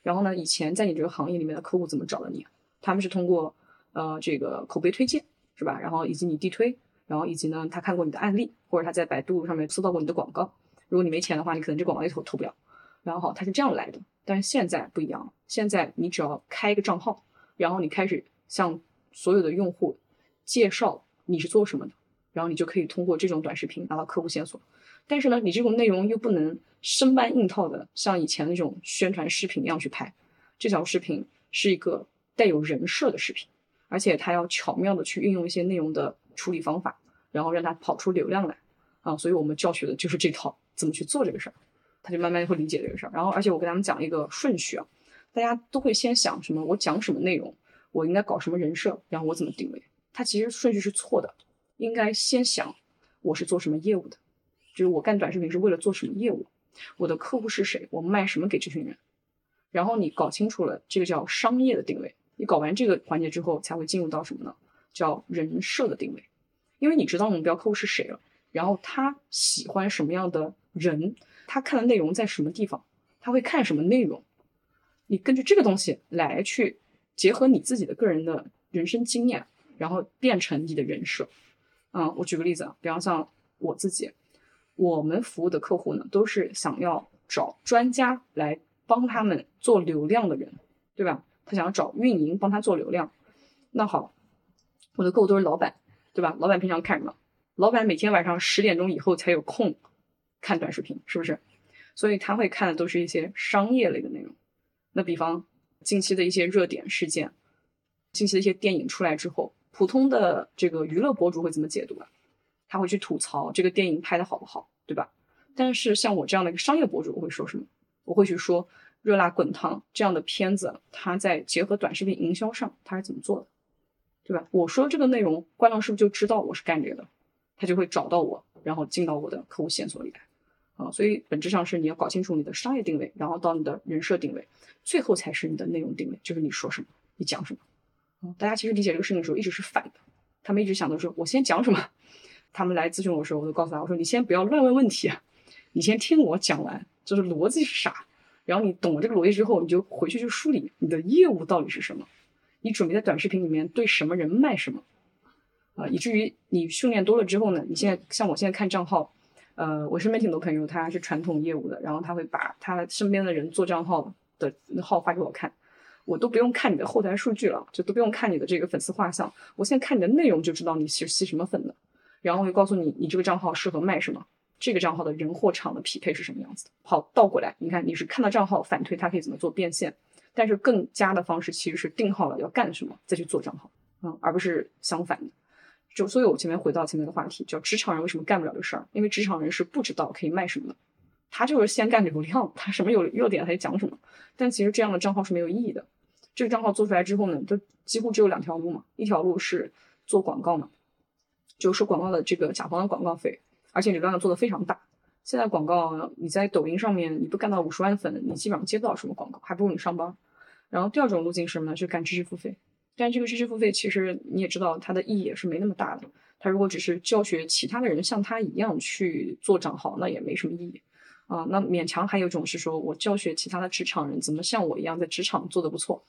Speaker 2: 然后呢，以前在你这个行业里面的客户怎么找的你？他们是通过呃这个口碑推荐，是吧？然后以及你地推，然后以及呢他看过你的案例，或者他在百度上面搜到过你的广告。如果你没钱的话，你可能这广告也投投不了。然后，他是这样来的。但是现在不一样了，现在你只要开一个账号，然后你开始向所有的用户介绍你是做什么的。然后你就可以通过这种短视频拿到客户线索，但是呢，你这种内容又不能生搬硬套的像以前那种宣传视频一样去拍。这条视频是一个带有人设的视频，而且它要巧妙的去运用一些内容的处理方法，然后让它跑出流量来啊。所以我们教学的就是这套怎么去做这个事儿，他就慢慢会理解这个事儿。然后，而且我给他们讲一个顺序啊，大家都会先想什么，我讲什么内容，我应该搞什么人设，然后我怎么定位，它其实顺序是错的。应该先想我是做什么业务的，就是我干短视频是为了做什么业务，我的客户是谁，我卖什么给这群人。然后你搞清楚了这个叫商业的定位，你搞完这个环节之后，才会进入到什么呢？叫人设的定位。因为你知道目标客户是谁了，然后他喜欢什么样的人，他看的内容在什么地方，他会看什么内容，你根据这个东西来去结合你自己的个人的人生经验，然后变成你的人设。嗯，我举个例子啊，比方像我自己，我们服务的客户呢，都是想要找专家来帮他们做流量的人，对吧？他想要找运营帮他做流量。那好，我的客户都是老板，对吧？老板平常看什么？老板每天晚上十点钟以后才有空看短视频，是不是？所以他会看的都是一些商业类的内容。那比方近期的一些热点事件，近期的一些电影出来之后。普通的这个娱乐博主会怎么解读啊？他会去吐槽这个电影拍的好不好，对吧？但是像我这样的一个商业博主，我会说什么？我会去说《热辣滚烫》这样的片子，它在结合短视频营销上，它是怎么做的，对吧？我说这个内容，观众是不是就知道我是干这个的？他就会找到我，然后进到我的客户线索里来啊。所以本质上是你要搞清楚你的商业定位，然后到你的人设定位，最后才是你的内容定位，就是你说什么，你讲什么。大家其实理解这个事情的时候一直是反的，他们一直想的是我先讲什么。他们来咨询我的时候，我都告诉他，我说你先不要乱问问题啊，你先听我讲完，就是逻辑是啥。然后你懂了这个逻辑之后，你就回去去梳理你的业务到底是什么，你准备在短视频里面对什么人卖什么啊，以至于你训练多了之后呢，你现在像我现在看账号，呃，我身边挺多朋友他是传统业务的，然后他会把他身边的人做账号的号发给我看。我都不用看你的后台数据了，就都不用看你的这个粉丝画像，我现在看你的内容就知道你是吸什么粉的，然后会告诉你，你这个账号适合卖什么，这个账号的人货场的匹配是什么样子的。好，倒过来，你看你是看到账号反推，它可以怎么做变现，但是更加的方式其实是定好了要干什么再去做账号，嗯，而不是相反的。就所以，我前面回到前面的话题，叫职场人为什么干不了这事儿？因为职场人是不知道可以卖什么的，他就是先干流量，他什么有热点他就讲什么。但其实这样的账号是没有意义的。这个账号做出来之后呢，都几乎只有两条路嘛，一条路是做广告嘛，就是广告的这个甲方的广告费，而且流量做的非常大。现在广告你在抖音上面你不干到五十万粉，你基本上接不到什么广告，还不如你上班。然后第二种路径是什么呢？就干知识付费。但这个知识付费其实你也知道，它的意义也是没那么大的。他如果只是教学其他的人像他一样去做账号，那也没什么意义。啊，那勉强还有一种是说，我教学其他的职场人怎么像我一样在职场做的不错，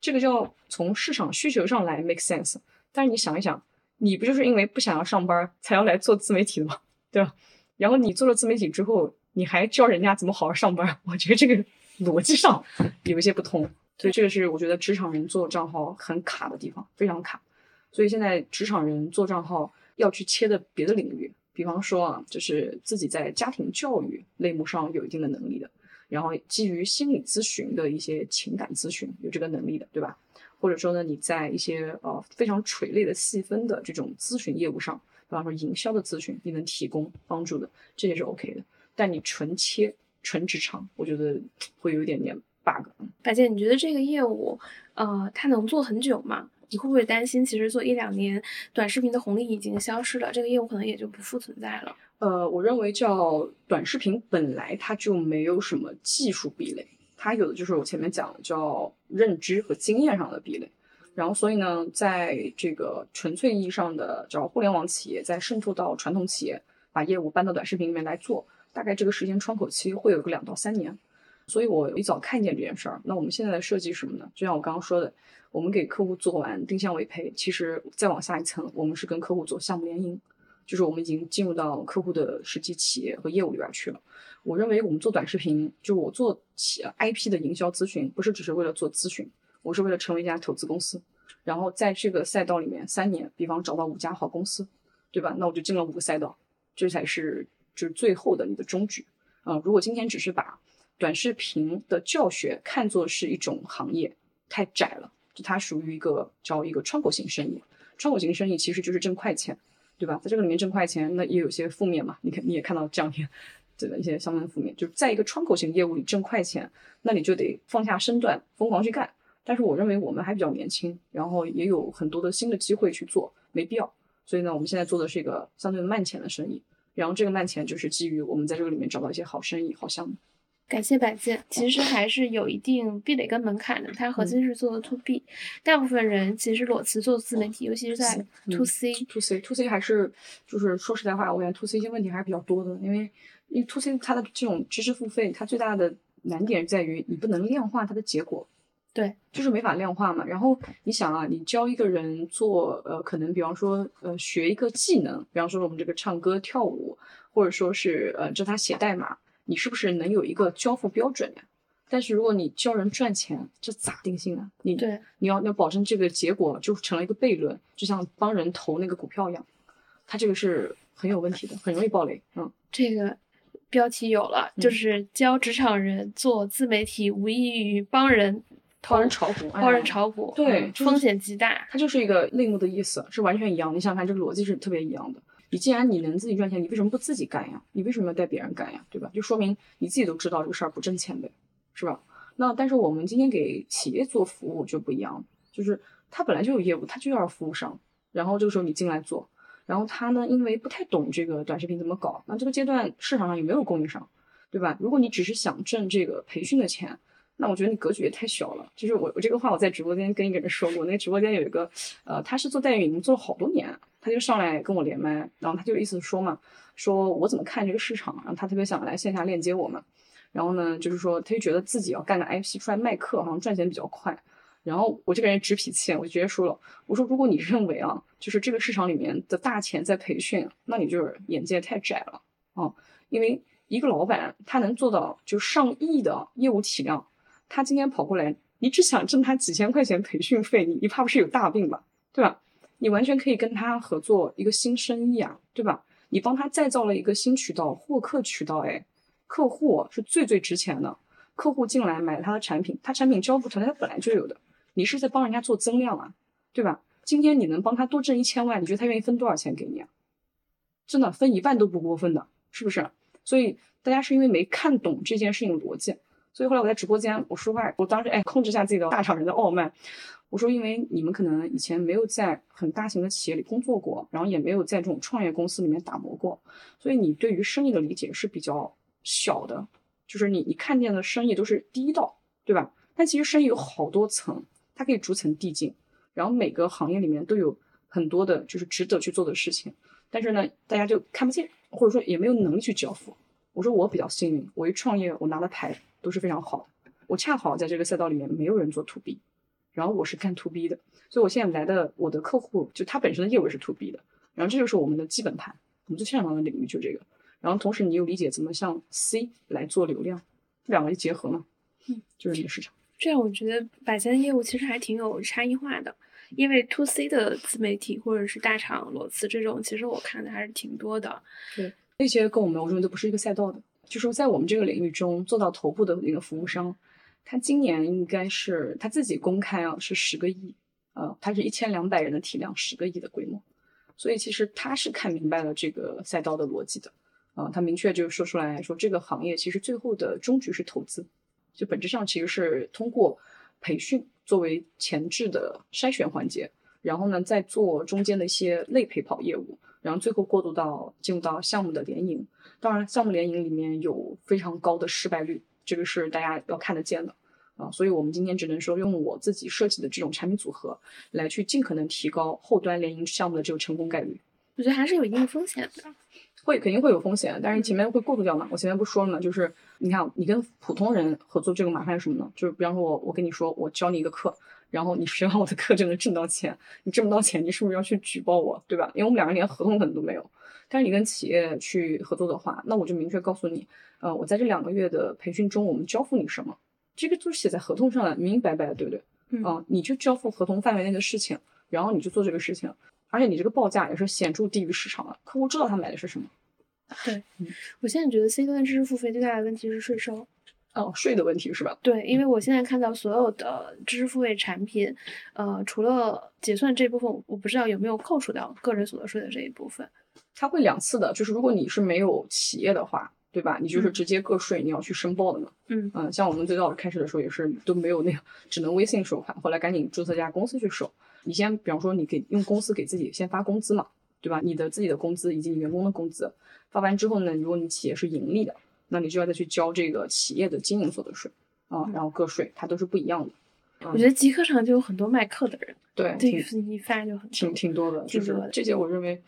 Speaker 2: 这个叫从市场需求上来 make sense。但是你想一想，你不就是因为不想要上班才要来做自媒体的吗？对吧？然后你做了自媒体之后，你还教人家怎么好好上班？我觉得这个逻辑上有一些不通，所以这个是我觉得职场人做账号很卡的地方，非常卡。所以现在职场人做账号要去切的别的领域，比方说啊，就是自己在家庭教育类目上有一定的能力的，然后基于心理咨询的一些情感咨询有这个能力的，对吧？或者说呢，你在一些呃非常垂类的细分的这种咨询业务上，比方说营销的咨询，你能提供帮助的，这些是 OK 的。但你纯切纯职场，我觉得 会有一点点 bug。
Speaker 1: 白姐，你觉得这个业务，呃，它能做很久吗？你会不会担心，其实做一两年，短视频的红利已经消失了，这个业务可能也就不复存在了？
Speaker 2: 呃，我认为叫短视频本来它就没有什么技术壁垒，它有的就是我前面讲的叫认知和经验上的壁垒。然后，所以呢，在这个纯粹意义上的叫互联网企业，在渗透到传统企业，把业务搬到短视频里面来做，大概这个时间窗口期会有个两到三年。所以我一早看见这件事儿。那我们现在的设计什么呢？就像我刚刚说的。我们给客户做完定向委培，其实再往下一层，我们是跟客户做项目联营，就是我们已经进入到客户的实际企业和业务里边去了。我认为我们做短视频，就我做企 IP 的营销咨询，不是只是为了做咨询，我是为了成为一家投资公司，然后在这个赛道里面三年，比方找到五家好公司，对吧？那我就进了五个赛道，这才是就是最后的你的终局啊！如果今天只是把短视频的教学看作是一种行业，太窄了。就它属于一个叫一个窗口型生意，窗口型生意其实就是挣快钱，对吧？在这个里面挣快钱，那也有些负面嘛。你看你也看到这两天这个一些相关的负面，就是在一个窗口型业务里挣快钱，那你就得放下身段，疯狂去干。但是我认为我们还比较年轻，然后也有很多的新的机会去做，没必要。所以呢，我们现在做的是一个相对慢钱的生意，然后这个慢钱就是基于我们在这个里面找到一些好生意、好项目。
Speaker 1: 感谢百健，其实还是有一定壁垒跟门槛的。它核心是做的 to B，大部分人其实裸辞做自媒体，尤其是在 to
Speaker 2: C，to C，to C 还是就是说实在话，我感觉 to C 一些问题还是比较多的。因为因为 to C 它的这种知识付费，它最大的难点在于你不能量化它的结果，
Speaker 1: 对，
Speaker 2: 就是没法量化嘛。然后你想啊，你教一个人做呃，可能比方说呃学一个技能，比方说我们这个唱歌跳舞，或者说是呃教他写代码。你是不是能有一个交付标准呀？但是如果你教人赚钱，这咋定性啊？你
Speaker 1: 对，
Speaker 2: 你要要保证这个结果就成了一个悖论，就像帮人投那个股票一样，它这个是很有问题的，很容易爆雷。嗯，
Speaker 1: 这个标题有了，就是教职场人做自媒体，无异于帮人
Speaker 2: 帮人炒股，
Speaker 1: 帮人炒股，
Speaker 2: 对，
Speaker 1: 风险极大。
Speaker 2: 它就是一个类目的意思，是完全一样。你想想看，这个逻辑是特别一样的。你既然你能自己赚钱，你为什么不自己干呀？你为什么要带别人干呀？对吧？就说明你自己都知道这个事儿不挣钱呗，是吧？那但是我们今天给企业做服务就不一样，就是他本来就有业务，他就要服务商，然后这个时候你进来做，然后他呢，因为不太懂这个短视频怎么搞，那这个阶段市场上也没有供应商，对吧？如果你只是想挣这个培训的钱，那我觉得你格局也太小了。就是我我这个话我在直播间跟一个人说过，那个直播间有一个呃，他是做代运营做了好多年。他就上来跟我连麦，然后他就意思说嘛，说我怎么看这个市场，然后他特别想来线下链接我们，然后呢，就是说他就觉得自己要干个 IP 出来卖课，好像赚钱比较快。然后我这个人直脾气，我就直接说了，我说如果你认为啊，就是这个市场里面的大钱在培训，那你就是眼界太窄了啊，因为一个老板他能做到就上亿的业务体量，他今天跑过来，你只想挣他几千块钱培训费，你你怕不是有大病吧，对吧？你完全可以跟他合作一个新生意啊，对吧？你帮他再造了一个新渠道，获客渠道，哎，客户是最最值钱的。客户进来买他的产品，他产品交付团队他本来就有的，你是在帮人家做增量啊，对吧？今天你能帮他多挣一千万，你觉得他愿意分多少钱给你啊？真的分一半都不过分的，是不是？所以大家是因为没看懂这件事情逻辑，所以后来我在直播间我说话，我当时哎控制一下自己的大厂人的傲慢。我说，因为你们可能以前没有在很大型的企业里工作过，然后也没有在这种创业公司里面打磨过，所以你对于生意的理解是比较小的，就是你你看见的生意都是第一道，对吧？但其实生意有好多层，它可以逐层递进，然后每个行业里面都有很多的就是值得去做的事情，但是呢，大家就看不见，或者说也没有能力去交付。我说我比较幸运，我一创业，我拿了牌都是非常好的，我恰好在这个赛道里面没有人做 to B。然后我是干 to B 的，所以我现在来的我的客户就他本身的业务是 to B 的，然后这就是我们的基本盘，我们最擅长的领域就这个。然后同时你又理解怎么向 C 来做流量，这两个一结合嘛。
Speaker 1: 嗯，
Speaker 2: 就是你的市场。
Speaker 1: 这样我觉得百家的业务其实还挺有差异化的，因为 to C 的自媒体或者是大厂裸辞这种，其实我看的还是挺多的。
Speaker 2: 对，那些跟我们我认为都不是一个赛道的。就说在我们这个领域中做到头部的那个服务商，他今年应该是他自己公开啊是十个亿，呃，他是一千两百人的体量，十个亿的规模，所以其实他是看明白了这个赛道的逻辑的，啊，他明确就是说出来说这个行业其实最后的终局是投资。就本质上其实是通过培训作为前置的筛选环节，然后呢再做中间的一些类陪跑业务，然后最后过渡到进入到项目的联营。当然，项目联营里面有非常高的失败率，这个是大家要看得见的啊。所以我们今天只能说用我自己设计的这种产品组合来去尽可能提高后端联营项目的这个成功概率。
Speaker 1: 我觉得还是有一定风险的。
Speaker 2: 会肯定会有风险，但是前面会过渡掉嘛。我前面不说了嘛，就是你看，你跟普通人合作，这个麻烦是什么呢？就是比方说我我跟你说，我教你一个课，然后你学完我的课就能挣到钱，你挣不到钱，你是不是要去举报我，对吧？因为我们两个人连合同可能都没有。但是你跟企业去合作的话，那我就明确告诉你，呃，我在这两个月的培训中，我们交付你什么，这个都是写在合同上的，明明白白的，对不对？
Speaker 1: 嗯，
Speaker 2: 你就交付合同范围内的事情，然后你就做这个事情，而且你这个报价也是显著低于市场的，客户知道他买的是什么。
Speaker 1: 对，我现在觉得 C 端知识付费最大的问题是税收。
Speaker 2: 哦，税的问题是吧？
Speaker 1: 对，因为我现在看到所有的知识付费产品，呃，除了结算这部分，我不知道有没有扣除掉个人所得税的这一部分。
Speaker 2: 它会两次的，就是如果你是没有企业的话，对吧？你就是直接个税，你要去申报的嘛。
Speaker 1: 嗯
Speaker 2: 嗯，像我们最早开始的时候也是都没有那个，只能微信收款，后来赶紧注册家公司去收。你先，比方说你给用公司给自己先发工资嘛。对吧？你的自己的工资以及员工的工资发完之后呢，如果你企业是盈利的，那你就要再去交这个企业的经营所得税啊，然后个税它都是不一样的。
Speaker 1: 我觉得极客上就有很多卖课的人，
Speaker 2: 对，
Speaker 1: 这一发就很
Speaker 2: 挺挺多的，就是这
Speaker 1: 些
Speaker 2: 我认为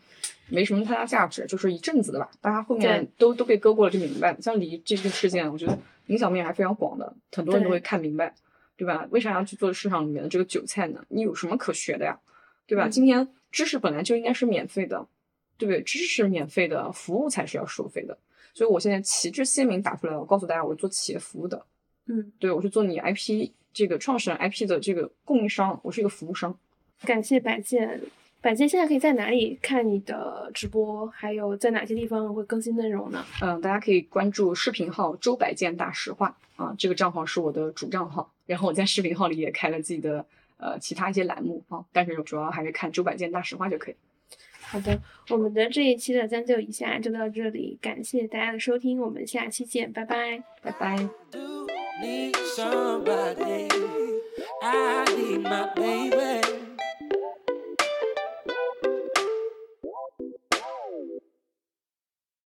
Speaker 2: 没什么太大价值，就是一阵子的吧，大家后面都都被割过了就明白了。像离这个事件，我觉得影响面还非常广的，很多人都会看明白，对吧？为啥要去做市场里面的这个韭菜呢？你有什么可学的呀？对吧？今天。知识本来就应该是免费的，对不对？知识是免费的，服务才是要收费的。所以我现在旗帜鲜明打出来了，我告诉大家，我是做企业服务的。
Speaker 1: 嗯，
Speaker 2: 对，我是做你 IP 这个创始人 IP 的这个供应商，我是一个服务商。
Speaker 1: 感谢百健，百健现在可以在哪里看你的直播？还有在哪些地方会更新内容呢？
Speaker 2: 嗯，大家可以关注视频号“周百健大实话”啊，这个账号是我的主账号。然后我在视频号里也开了自己的。呃，其他一些栏目啊，但是主要还是看周百健大实话就可以。
Speaker 1: 好的，我们的这一期的将就一下就到这里，感谢大家的收听，我们下期见，拜拜，
Speaker 2: 拜拜。